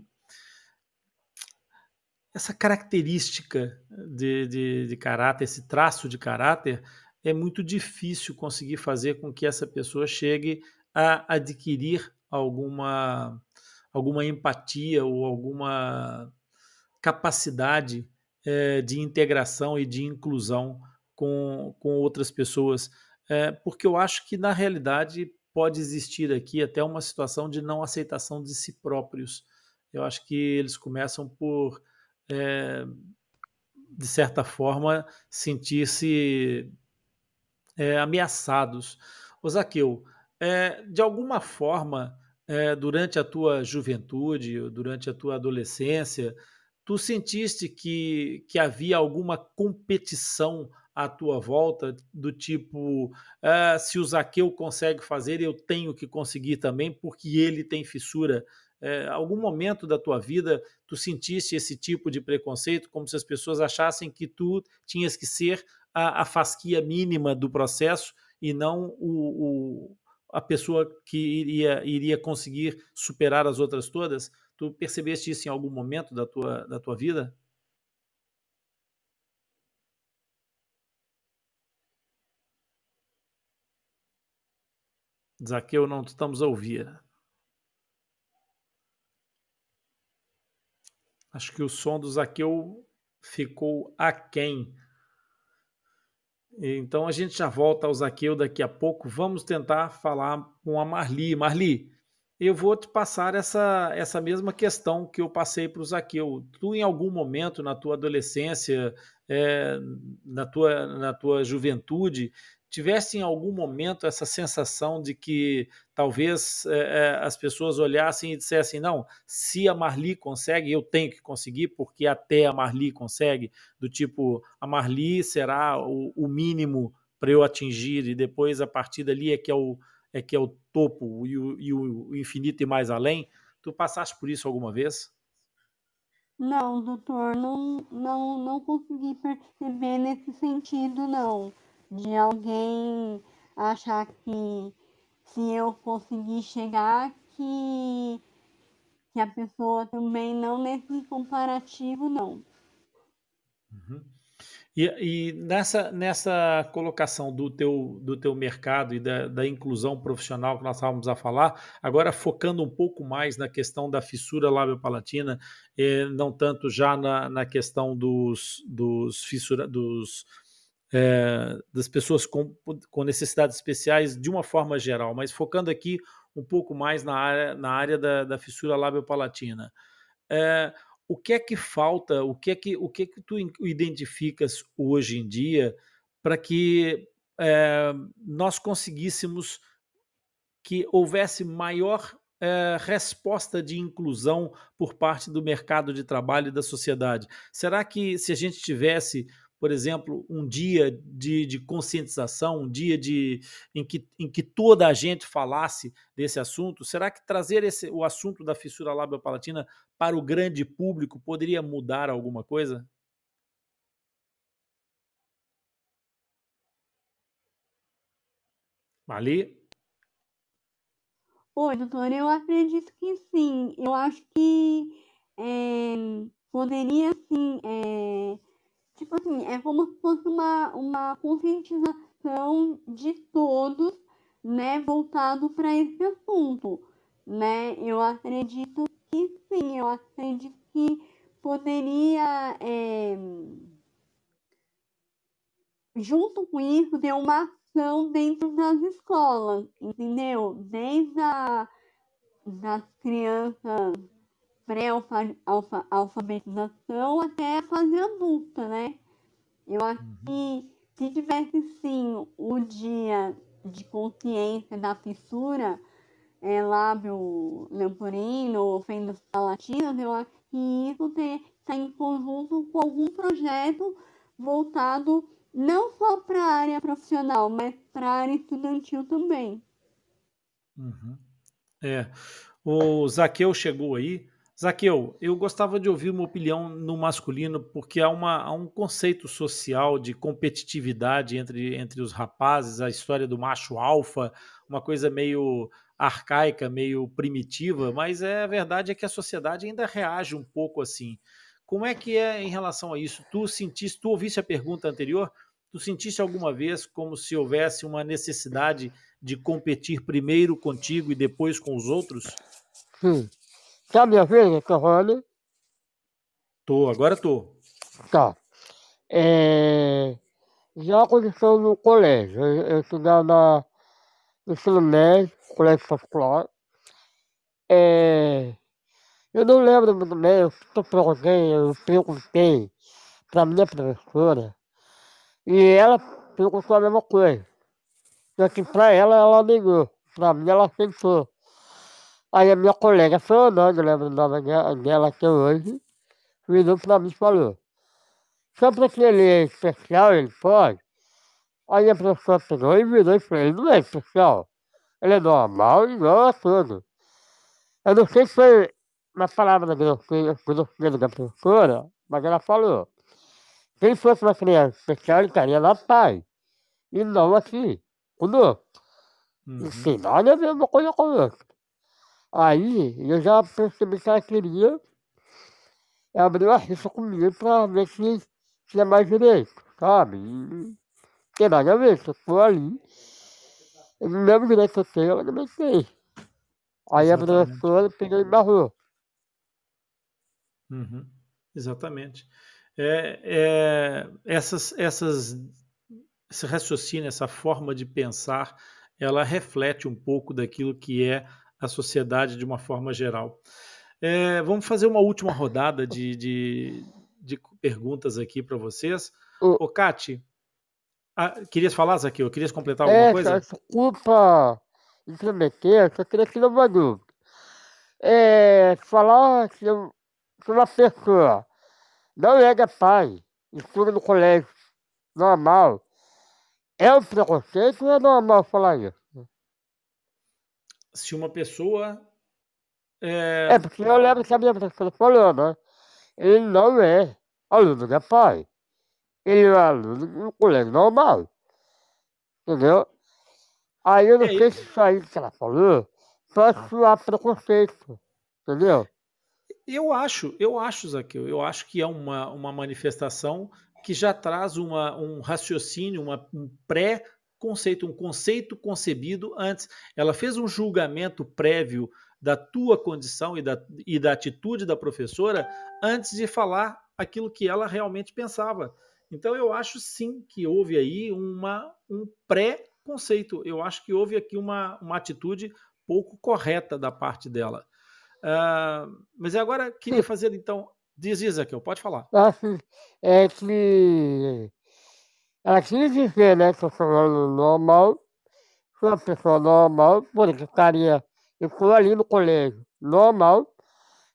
S1: essa característica de, de, de caráter, esse traço de caráter, é muito difícil conseguir fazer com que essa pessoa chegue a adquirir alguma, alguma empatia ou alguma capacidade é, de integração e de inclusão com, com outras pessoas, é, porque eu acho que na realidade pode existir aqui até uma situação de não aceitação de si próprios. Eu acho que eles começam por, é, de certa forma, sentir-se ameaçados. O Zaqueu, de alguma forma, durante a tua juventude, durante a tua adolescência, tu sentiste que, que havia alguma competição à tua volta, do tipo, ah, se o Zaqueu consegue fazer, eu tenho que conseguir também, porque ele tem fissura. É, algum momento da tua vida tu sentiste esse tipo de preconceito, como se as pessoas achassem que tu tinhas que ser a, a fasquia mínima do processo e não o, o, a pessoa que iria, iria conseguir superar as outras todas? Tu percebeste isso em algum momento da tua, da tua vida? Zaqueu, não estamos a ouvir. Acho que o som do Zaqueu ficou aquém. Então a gente já volta ao Zaqueu daqui a pouco. Vamos tentar falar com a Marli. Marli, eu vou te passar essa, essa mesma questão que eu passei para o Zaqueu. Tu, em algum momento na tua adolescência, é, na, tua, na tua juventude, tivesse em algum momento essa sensação de que talvez é, as pessoas olhassem e dissessem: não, se a Marli consegue, eu tenho que conseguir, porque até a Marli consegue, do tipo, a Marli será o, o mínimo para eu atingir, e depois a partir dali é que é o é que é o topo e o, e o infinito e mais além. Tu passaste por isso alguma vez?
S2: Não, doutor, não, não, não consegui perceber nesse sentido, não. De alguém achar que se eu conseguir chegar, que, que a pessoa também não nesse comparativo, não.
S1: Uhum. E, e, nessa, nessa colocação do teu, do teu mercado e da, da, inclusão profissional que nós estávamos a falar, agora focando um pouco mais na questão da fissura lábio-palatina, eh, não tanto já na, na questão dos, dos, fissura, dos eh, das pessoas com, com necessidades especiais de uma forma geral, mas focando aqui um pouco mais na área, na área da, da fissura lábio-palatina. Eh, o que é que falta, o que é que, o que, é que tu identificas hoje em dia para que é, nós conseguíssemos que houvesse maior é, resposta de inclusão por parte do mercado de trabalho e da sociedade? Será que se a gente tivesse por exemplo, um dia de, de, conscientização, um dia de, em, que, em que toda a gente falasse desse assunto? Será que trazer esse, o assunto da fissura lábio-palatina para o grande público poderia mudar alguma coisa? Ali?
S2: Oi, doutor, eu acredito que sim. Eu acho que é, poderia sim. É tipo assim, é como se fosse uma, uma conscientização de todos, né, voltado para esse assunto, né? Eu acredito que sim, eu acredito que poderia, é, junto com isso, ter uma ação dentro das escolas, entendeu? Desde a das crianças pré-alfabetização até a fase adulta, né? Eu acho
S1: Uhum.
S2: que se tivesse sim o dia de consciência da fissura é, lábio leporino ou fendas palatinas, eu acho que isso está em conjunto com algum projeto voltado não só para a área profissional, mas para a área estudantil também.
S1: Uhum. É, o Zaqueu chegou aí. Zaqueu, eu gostava de ouvir uma opinião no masculino, porque há, uma, há um conceito social de competitividade entre, entre os rapazes, a história do macho alfa, uma coisa meio arcaica, meio primitiva, mas é, a verdade é que a sociedade ainda reage um pouco assim. Como é que é em relação a isso? Tu sentiste, tu ouviste a pergunta anterior? Tu sentiste alguma vez como se houvesse uma necessidade de competir primeiro contigo e depois com os outros?
S4: Sim. Tá me ouvindo, Torrone?
S1: Tô, agora tô.
S4: Tá. É... Já aconteceu no colégio. Eu, eu estudava no ensino médio, colégio particular. É... Eu não lembro muito bem, eu estou perguntei, eu perguntei para minha professora e ela perguntou a mesma coisa. Só que para ela, ela negou. Para mim, ela aceitou. Aí a minha colega Fernanda, lembra o nome dela até hoje, virou para mim e falou. Só porque ele é especial, ele pode. Aí a professora pegou e virou e falou, ele não é especial. Ele é normal igual a todos. Eu não sei se foi na palavra grosseira da professora, mas ela falou. Se ele fosse uma criança especial, ele estaria na paz. E não assim, conosco.
S1: Uhum.
S4: Não tem nada a ver uma coisa com a outra. Aí eu já percebi que ela queria abrir uma rixa comigo pra ver se tinha mais direito, sabe? E tem nada a ver, se eu for ali, o mesmo direito que eu tenho, também tem. Aí a professora pegou e barrou.
S1: Uhum, exatamente. É, é, essas, essas, esse raciocínio, essa forma de pensar, ela reflete um pouco daquilo que é a sociedade de uma forma geral. É, vamos fazer uma última rodada de, de, de perguntas aqui para vocês.
S4: O-
S1: Ô, Cati, ah, querias falar, Zaqueu? Querias completar alguma
S4: É,
S1: coisa?
S4: desculpa intrometer, só queria tirar uma dúvida. É, falar que eu- uma pessoa não é pai, estuda no colégio normal, é um preconceito ou é normal falar isso?
S1: Se uma pessoa. é,
S4: É, porque eu lembro que a minha professora falou, né? Ele não é aluno da pai. Ele é aluno no colégio normal. Entendeu? Aí eu não
S1: É,
S4: sei
S1: e-
S4: se isso aí que ela falou pode soar preconceito. Entendeu?
S1: Eu acho, eu acho, Zaqueu, eu acho que é uma, uma manifestação que já traz uma, um raciocínio, uma, um pré-conceito, um conceito concebido antes. Ela fez um julgamento prévio da tua condição e da, e da atitude da professora antes de falar aquilo que ela realmente pensava. Então eu acho sim que houve aí uma, um pré-conceito. Eu acho que houve aqui uma, uma atitude pouco correta da parte dela. Ah, mas agora queria fazer então. Diz, Isaqueu, pode falar.
S4: Assim, é que ela quis dizer, né, que eu sou aluno normal, sou uma pessoa normal, porque estaria, eu estou ali no colégio normal,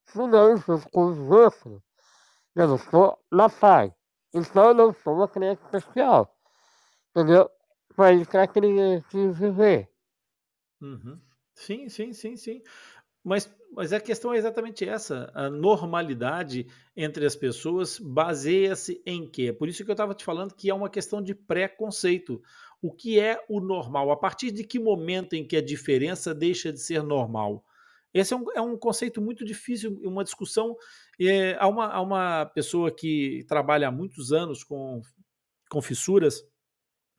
S4: estudando junto com os outros. Eu não estou na paz. Então eu não sou uma criança especial. Entendeu? Foi isso que ela queria dizer.
S1: Uhum. Sim, sim, sim, sim. Mas, mas a questão é exatamente essa. A normalidade entre as pessoas baseia-se em quê? Por isso que eu estava te falando que é uma questão de preconceito. O que é o normal? A partir de que momento em que a diferença deixa de ser normal? Esse é um, é um conceito muito difícil, uma discussão. É, há, uma, há uma pessoa que trabalha há muitos anos com, com fissuras,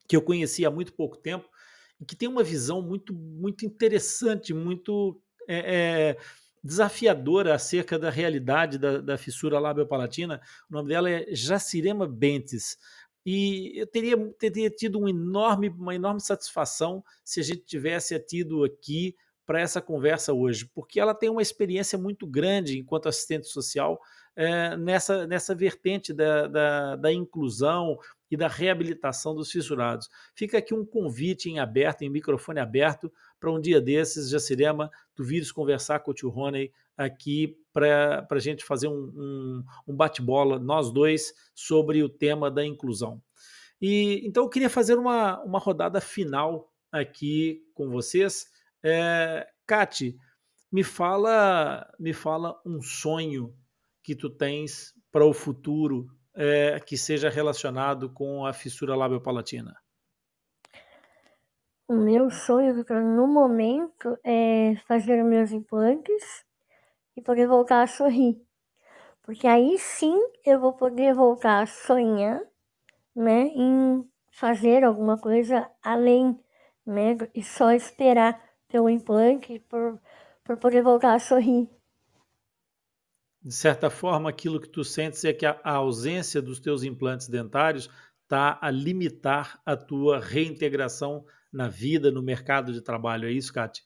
S1: que eu conheci há muito pouco tempo, e que tem uma visão muito, muito interessante, muito é, é, desafiadora acerca da realidade da, da fissura lábio-palatina. O nome dela é Jacirema Bentes. E eu teria, teria tido um enorme, uma enorme satisfação se a gente tivesse tido aqui para essa conversa hoje, porque ela tem uma experiência muito grande enquanto assistente social é, nessa, nessa vertente da, da, da, inclusão e da reabilitação dos fissurados. Fica aqui um convite em aberto, em microfone aberto, para um dia desses, Jacirema, tu vires conversar com o tio Rony aqui para a gente fazer um, um, um bate-bola, nós dois, sobre o tema da inclusão. E Então eu queria fazer uma, uma rodada final aqui com vocês. É, Cati, me fala, me fala um sonho que tu tens para o futuro é, que seja relacionado com a fissura labiopalatina?
S3: O meu sonho no momento é fazer meus implantes e poder voltar a sorrir. Porque aí sim eu vou poder voltar a sonhar, né, em fazer alguma coisa além, né, e só esperar pelo implante por, por poder voltar a sorrir
S1: de certa forma, aquilo que tu sentes é que a, a ausência dos teus implantes dentários está a limitar a tua reintegração na vida, no mercado de trabalho. É isso, Kátia?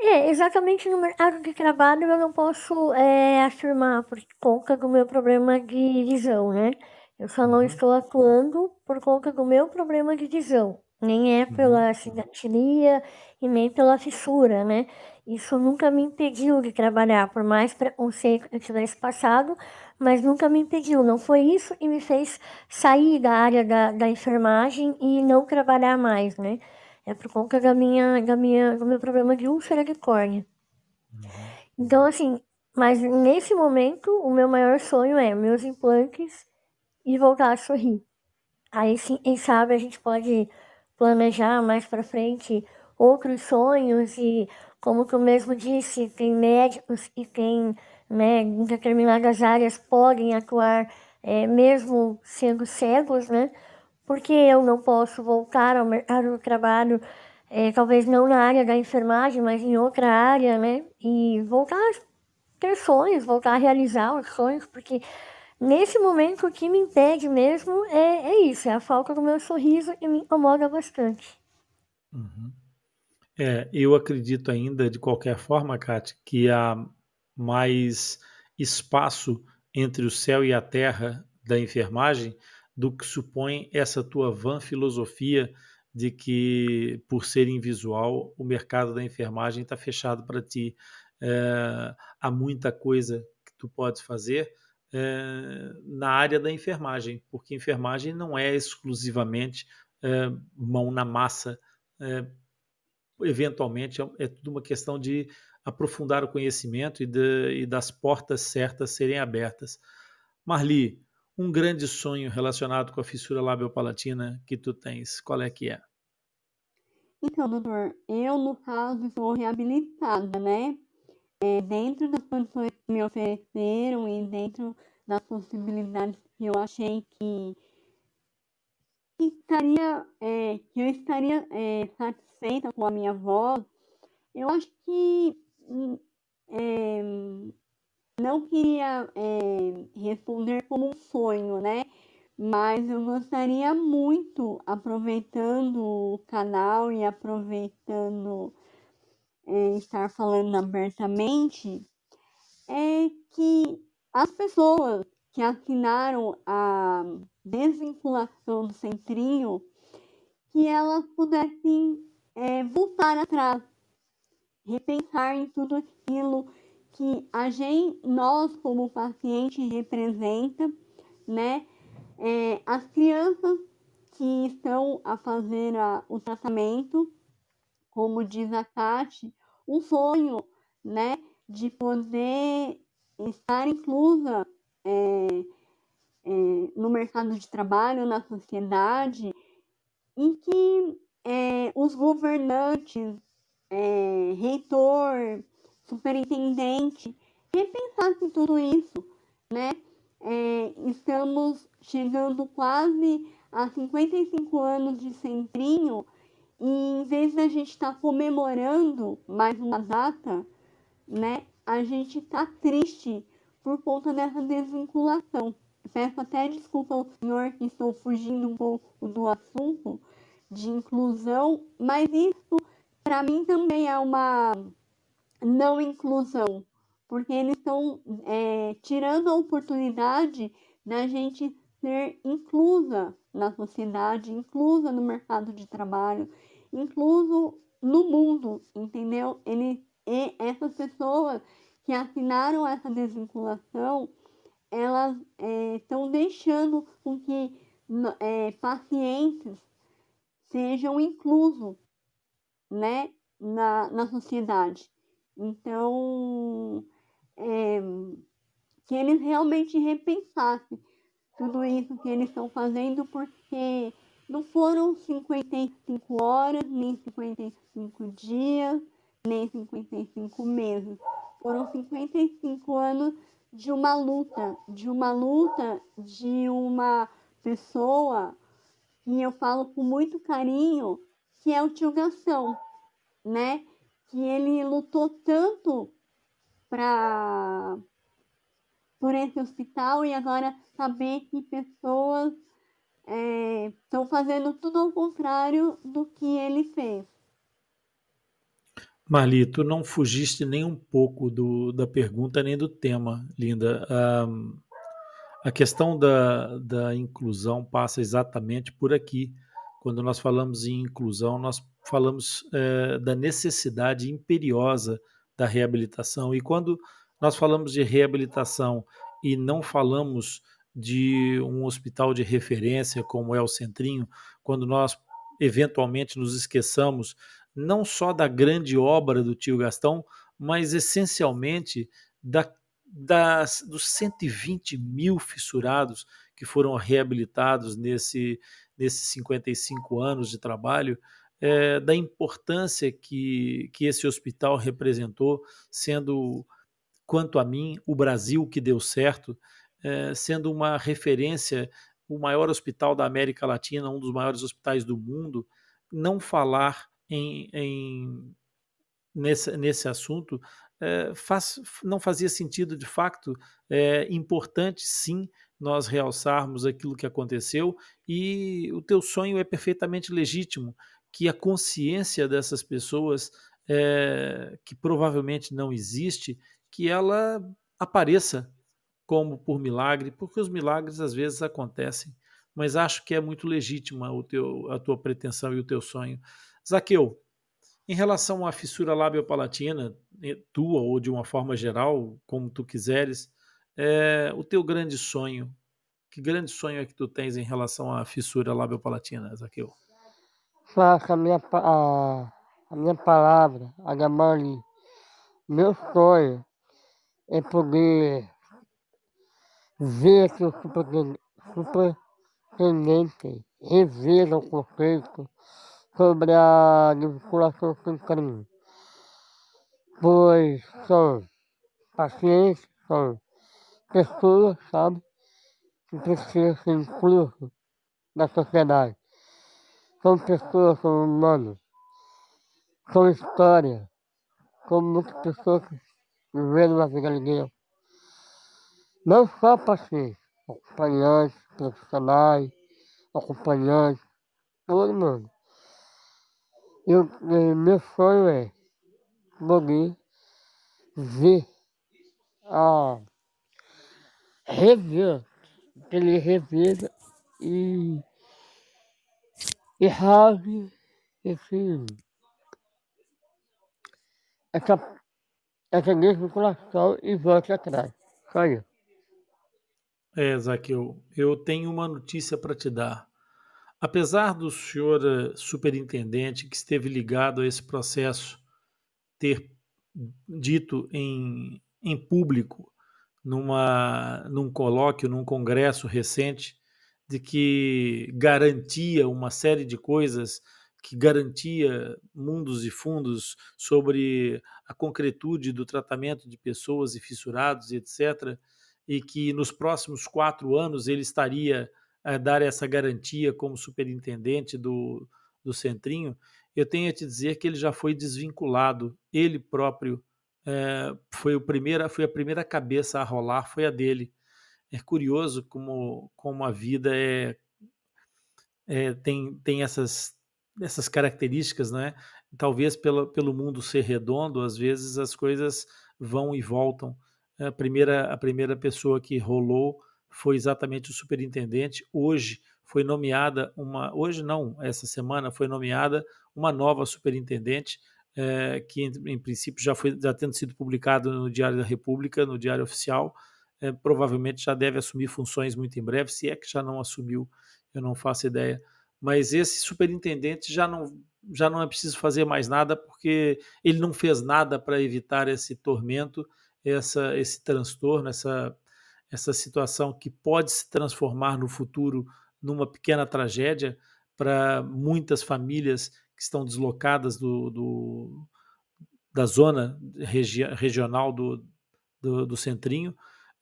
S3: É, exatamente no mercado de trabalho eu não posso é, afirmar por conta do meu problema de visão, né? Eu só não uhum. estou atuando por conta do meu problema de visão. Nem é pela uhum. sinatilia e nem pela fissura, né? Isso nunca me impediu de trabalhar, por mais preconceito que eu tivesse passado, mas nunca me impediu. Não foi isso que me fez sair da área da, da enfermagem e não trabalhar mais, né? É por conta da minha, da minha, do meu problema de úlcera de córnea. Uhum. Então, assim, mas nesse momento, o meu maior sonho é meus implantes e voltar a sorrir. Aí, sim, quem sabe a gente pode planejar mais para frente outros sonhos e como tu mesmo disse, tem médicos e tem, né, em determinadas áreas podem atuar é, mesmo sendo cegos, né? Porque eu não posso voltar ao mercado do trabalho, é, talvez não na área da enfermagem, mas em outra área, né? E voltar a ter sonhos, voltar a realizar os sonhos, porque nesse momento o que me impede mesmo é, é isso, é a falta do meu sorriso que me incomoda bastante.
S1: Uhum. É, eu acredito ainda, de qualquer forma, Kátia, que há mais espaço entre o céu e a terra da enfermagem do que supõe essa tua vã filosofia de que, por ser invisual, o mercado da enfermagem está fechado para ti. É, há muita coisa que tu podes fazer é, na área da enfermagem, porque enfermagem não é exclusivamente é, mão na massa é, eventualmente é, tudo uma questão de aprofundar o conhecimento e, de, e das portas certas serem abertas. Marli, um grande sonho relacionado com a fissura labiopalatina que tu tens, qual é que é?
S2: Então, doutor, eu no caso sou reabilitada, né? É, dentro das condições me ofereceram e dentro das possibilidades que eu achei que, que estaria, é, que eu estaria é, satisfeita com a minha voz, eu acho que é, não queria é, responder como um sonho, né? Mas eu gostaria muito, aproveitando o canal e aproveitando é, estar falando abertamente, é que as pessoas que assinaram a desvinculação do centrinho, que elas pudessem é, voltar atrás, repensar em tudo aquilo que a gente, nós como paciente representa, né? É, as crianças que estão a fazer a, o tratamento, como diz a Tati, o sonho, né, de poder estar inclusa é, é, no mercado de trabalho, na sociedade, em que é, os governantes, é, reitor superintendente repensasse tudo isso, né? É, estamos chegando quase a 55 anos de Centrinho e em vez da gente estar tá comemorando mais uma data, né? A gente está triste por conta dessa desvinculação. Peço até desculpa ao senhor que estou fugindo um pouco do assunto de inclusão, mas isso para mim também é uma não inclusão, porque eles estão é, tirando a oportunidade da gente ser inclusa na sociedade, inclusa no mercado de trabalho, incluso no mundo, entendeu? Ele, e essas pessoas que assinaram essa desvinculação, elas estão é, deixando com que é, pacientes sejam inclusos né, na, na sociedade. Então, é, que eles realmente repensassem tudo isso que eles estão fazendo, porque não foram 55 horas, nem 55 dias, nem 55 meses. Foram 55 anos de uma luta, de uma luta de uma pessoa que eu falo com muito carinho, que é o tio Gastão, né? Que ele lutou tanto para por esse hospital e agora saber que pessoas estão é, fazendo tudo ao contrário do que ele fez.
S1: Marli, tu não fugiste nem um pouco do, da pergunta nem do tema, linda. Um, a questão da, da inclusão passa exatamente por aqui. Quando nós falamos em inclusão, nós falamos é, da necessidade imperiosa da reabilitação. E quando nós falamos de reabilitação e não falamos de um hospital de referência como é o Centrinho, quando nós eventualmente nos esqueçamos não só da grande obra do tio Gastão, mas essencialmente da, das, dos 120 mil fissurados que foram reabilitados nesse, nesses 55 anos de trabalho, é, da importância que, que esse hospital representou, sendo quanto a mim, o Brasil que deu certo, é, sendo uma referência, o maior hospital da América Latina, um dos maiores hospitais do mundo, não falar em, em nesse, nesse assunto é, faz, não fazia sentido de facto. É importante sim nós realçarmos aquilo que aconteceu e o teu sonho é perfeitamente legítimo que a consciência dessas pessoas é, que provavelmente não existe que ela apareça como por milagre, porque os milagres às vezes acontecem, mas acho que é muito legítima o teu, a tua pretensão e o teu sonho. Zaqueu, em relação à fissura labiopalatina, eh, tua ou de uma forma geral, como tu quiseres, é, o teu grande sonho, que grande sonho é que tu tens em relação à fissura labiopalatina, Zaqueu?
S4: Faça a minha, a, a minha palavra, a Gamali, meu sonho é poder ver que o superintendente revela o conceito sobre a vinculação sem crime, pois são pacientes, são pessoas, sabe, que precisam ser inclusas na sociedade. São pessoas, são humanos, são histórias, são muitas pessoas que vivendo na vida alheia. Não só pacientes, acompanhantes, profissionais, acompanhantes, todo mundo. Eu, meu sonho é poder ver a rever, que ele reveja e, e rave esse, essa essa desvinculação e volte atrás. Só isso.
S1: É, Zaqueu, eu tenho uma notícia para te dar. Apesar do senhor eh, superintendente que esteve ligado a esse processo ter dito em, em público, numa, num colóquio, num congresso recente, de que garantia uma série de coisas que garantia mundos e fundos sobre a concretude do tratamento de pessoas e fissurados, etc., e que nos próximos quatro anos ele estaria dar essa garantia como superintendente do, do Centrinho, eu tenho a te dizer que ele já foi desvinculado, ele próprio é, foi, o primeira, foi a primeira cabeça a rolar, foi a dele. É curioso como, como a vida é, é tem, tem essas, essas características, né? Talvez pelo, pelo mundo ser redondo, às vezes as coisas vão e voltam. A primeira, a primeira pessoa que rolou foi exatamente o superintendente. Hoje foi nomeada uma, hoje não, essa semana foi nomeada uma nova superintendente é, que em, em, princípio já foi já tendo sido publicado no Diário da República, no Diário Oficial, é, provavelmente já deve assumir funções muito em breve, se é que já não assumiu, eu não faço ideia. Mas esse superintendente já não já não é preciso fazer mais nada porque ele não fez nada para evitar esse tormento, essa esse transtorno, essa essa situação que pode se transformar no futuro numa pequena tragédia para muitas famílias que estão deslocadas do, do da zona regi regional do, do, do Centrinho,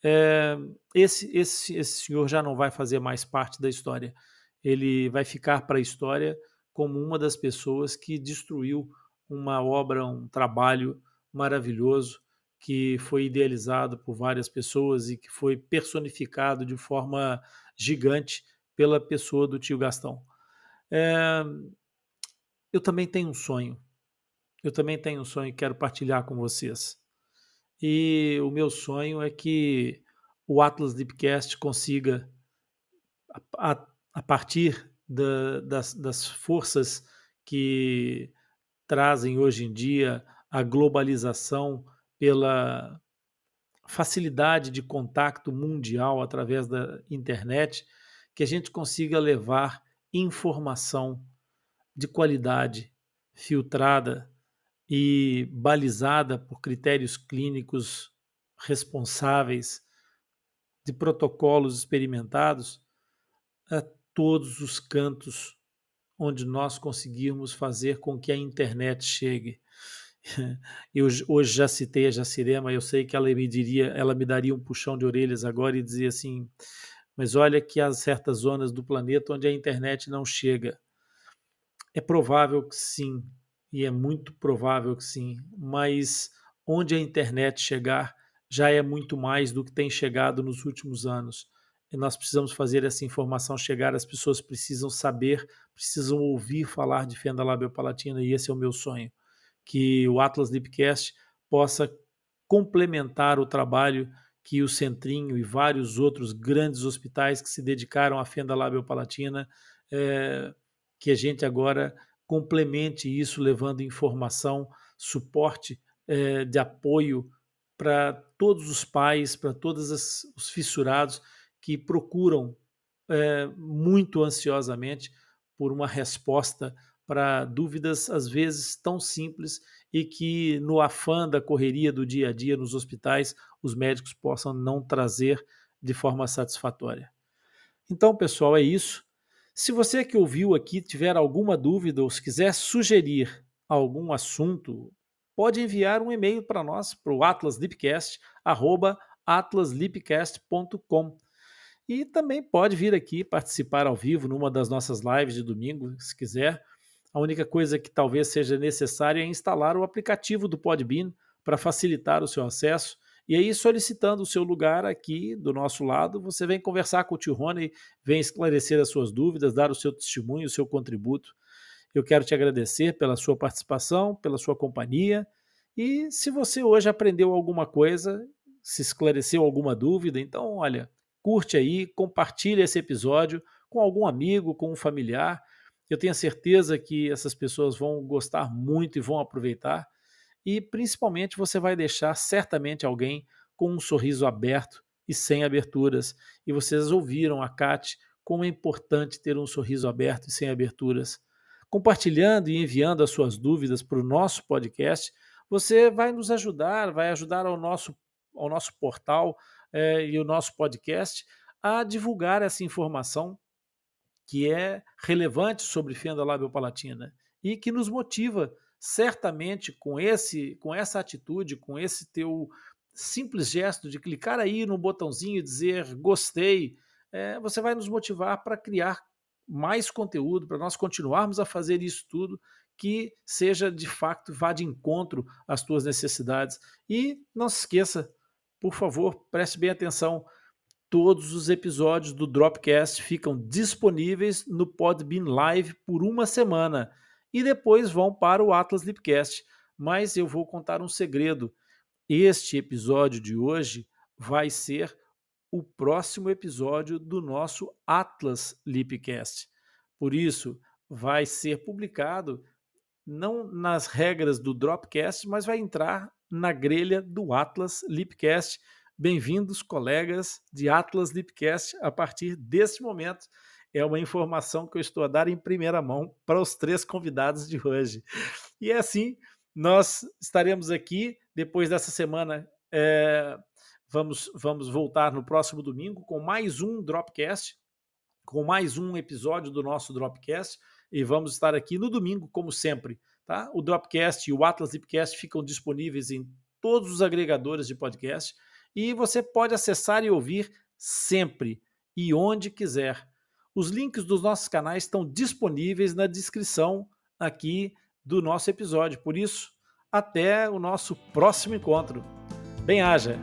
S1: é, esse, esse, esse senhor já não vai fazer mais parte da história. Ele vai ficar para a história como uma das pessoas que destruiu uma obra, um trabalho maravilhoso que foi idealizado por várias pessoas e que foi personificado de forma gigante pela pessoa do tio Gastão. É, eu também tenho um sonho. Eu também tenho um sonho e quero partilhar com vocês. E o meu sonho é que o Atlas Deepcast consiga, a, a, a partir da, das, das forças que trazem hoje em dia a globalização pela facilidade de contato mundial através da internet, que a gente consiga levar informação de qualidade, filtrada e balizada por critérios clínicos responsáveis, de protocolos experimentados, a todos os cantos onde nós conseguirmos fazer com que a internet chegue. Eu hoje já citei a Jacirema, eu sei que ela me diria, ela me daria um puxão de orelhas agora e dizia assim: "Mas olha que há certas zonas do planeta onde a internet não chega. É provável que sim, e é muito provável que sim, mas onde a internet chegar já é muito mais do que tem chegado nos últimos anos. E nós precisamos fazer essa informação chegar, as pessoas precisam saber, precisam ouvir falar de fenda labiopalatina, e esse é o meu sonho. Que o Atlas Deepcast possa complementar o trabalho que o Centrinho e vários outros grandes hospitais que se dedicaram à fenda labiopalatina é, que a gente agora complemente isso, levando informação, suporte é, de apoio para todos os pais, para todos os fissurados que procuram é, muito ansiosamente por uma resposta para dúvidas às vezes tão simples e que no afã da correria do dia a dia nos hospitais os médicos possam não trazer de forma satisfatória. Então, pessoal, é isso. Se você que ouviu aqui tiver alguma dúvida ou se quiser sugerir algum assunto, pode enviar um e-mail para nós, para o atlaslipcast.com. E também pode vir aqui participar ao vivo numa das nossas lives de domingo, se quiser. A única coisa que talvez seja necessária é instalar o aplicativo do Podbean para facilitar o seu acesso e aí, solicitando o seu lugar aqui do nosso lado, você vem conversar com o tio Rony, vem esclarecer as suas dúvidas, dar o seu testemunho, o seu contributo. Eu quero te agradecer pela sua participação, pela sua companhia. E se você hoje aprendeu alguma coisa, se esclareceu alguma dúvida, então, olha, curte aí, compartilha esse episódio com algum amigo, com um familiar. Eu tenho certeza que essas pessoas vão gostar muito e vão aproveitar e principalmente você vai deixar certamente alguém com um sorriso aberto e sem aberturas. E vocês ouviram a Kat como é importante ter um sorriso aberto e sem aberturas. Compartilhando e enviando as suas dúvidas para o nosso podcast, você vai nos ajudar, vai ajudar ao nosso, ao nosso portal é, e o nosso podcast a divulgar essa informação que é relevante sobre fenda labiopalatina e que nos motiva certamente com esse com essa atitude, com esse teu simples gesto de clicar aí no botãozinho e dizer gostei, é, você vai nos motivar para criar mais conteúdo, para nós continuarmos a fazer isso tudo que seja de fato, vá de encontro às tuas necessidades. E não se esqueça, por favor, preste bem atenção. Todos os episódios do Dropcast ficam disponíveis no Podbean Live por uma semana e depois vão para o Atlas Lipcast. Mas eu vou contar um segredo. Este episódio de hoje vai ser o próximo episódio do nosso Atlas Lipcast. Por isso, vai ser publicado não nas regras do Dropcast, mas vai entrar na grelha do Atlas Lipcast. Bem-vindos, colegas de Atlas Lipcast, a partir desse momento. É uma informação que eu estou a dar em primeira mão para os três convidados de hoje. E é assim, nós estaremos aqui depois dessa semana. É, vamos, vamos voltar no próximo domingo com mais um Dropcast, com mais um episódio do nosso Dropcast e vamos estar aqui no domingo, como sempre. Tá? O Dropcast e o Atlas Deepcast ficam disponíveis em todos os agregadores de podcast e você pode acessar e ouvir sempre e onde quiser. Os links dos nossos canais estão disponíveis na descrição aqui do nosso episódio. Por isso, até o nosso próximo encontro. Bem-haja!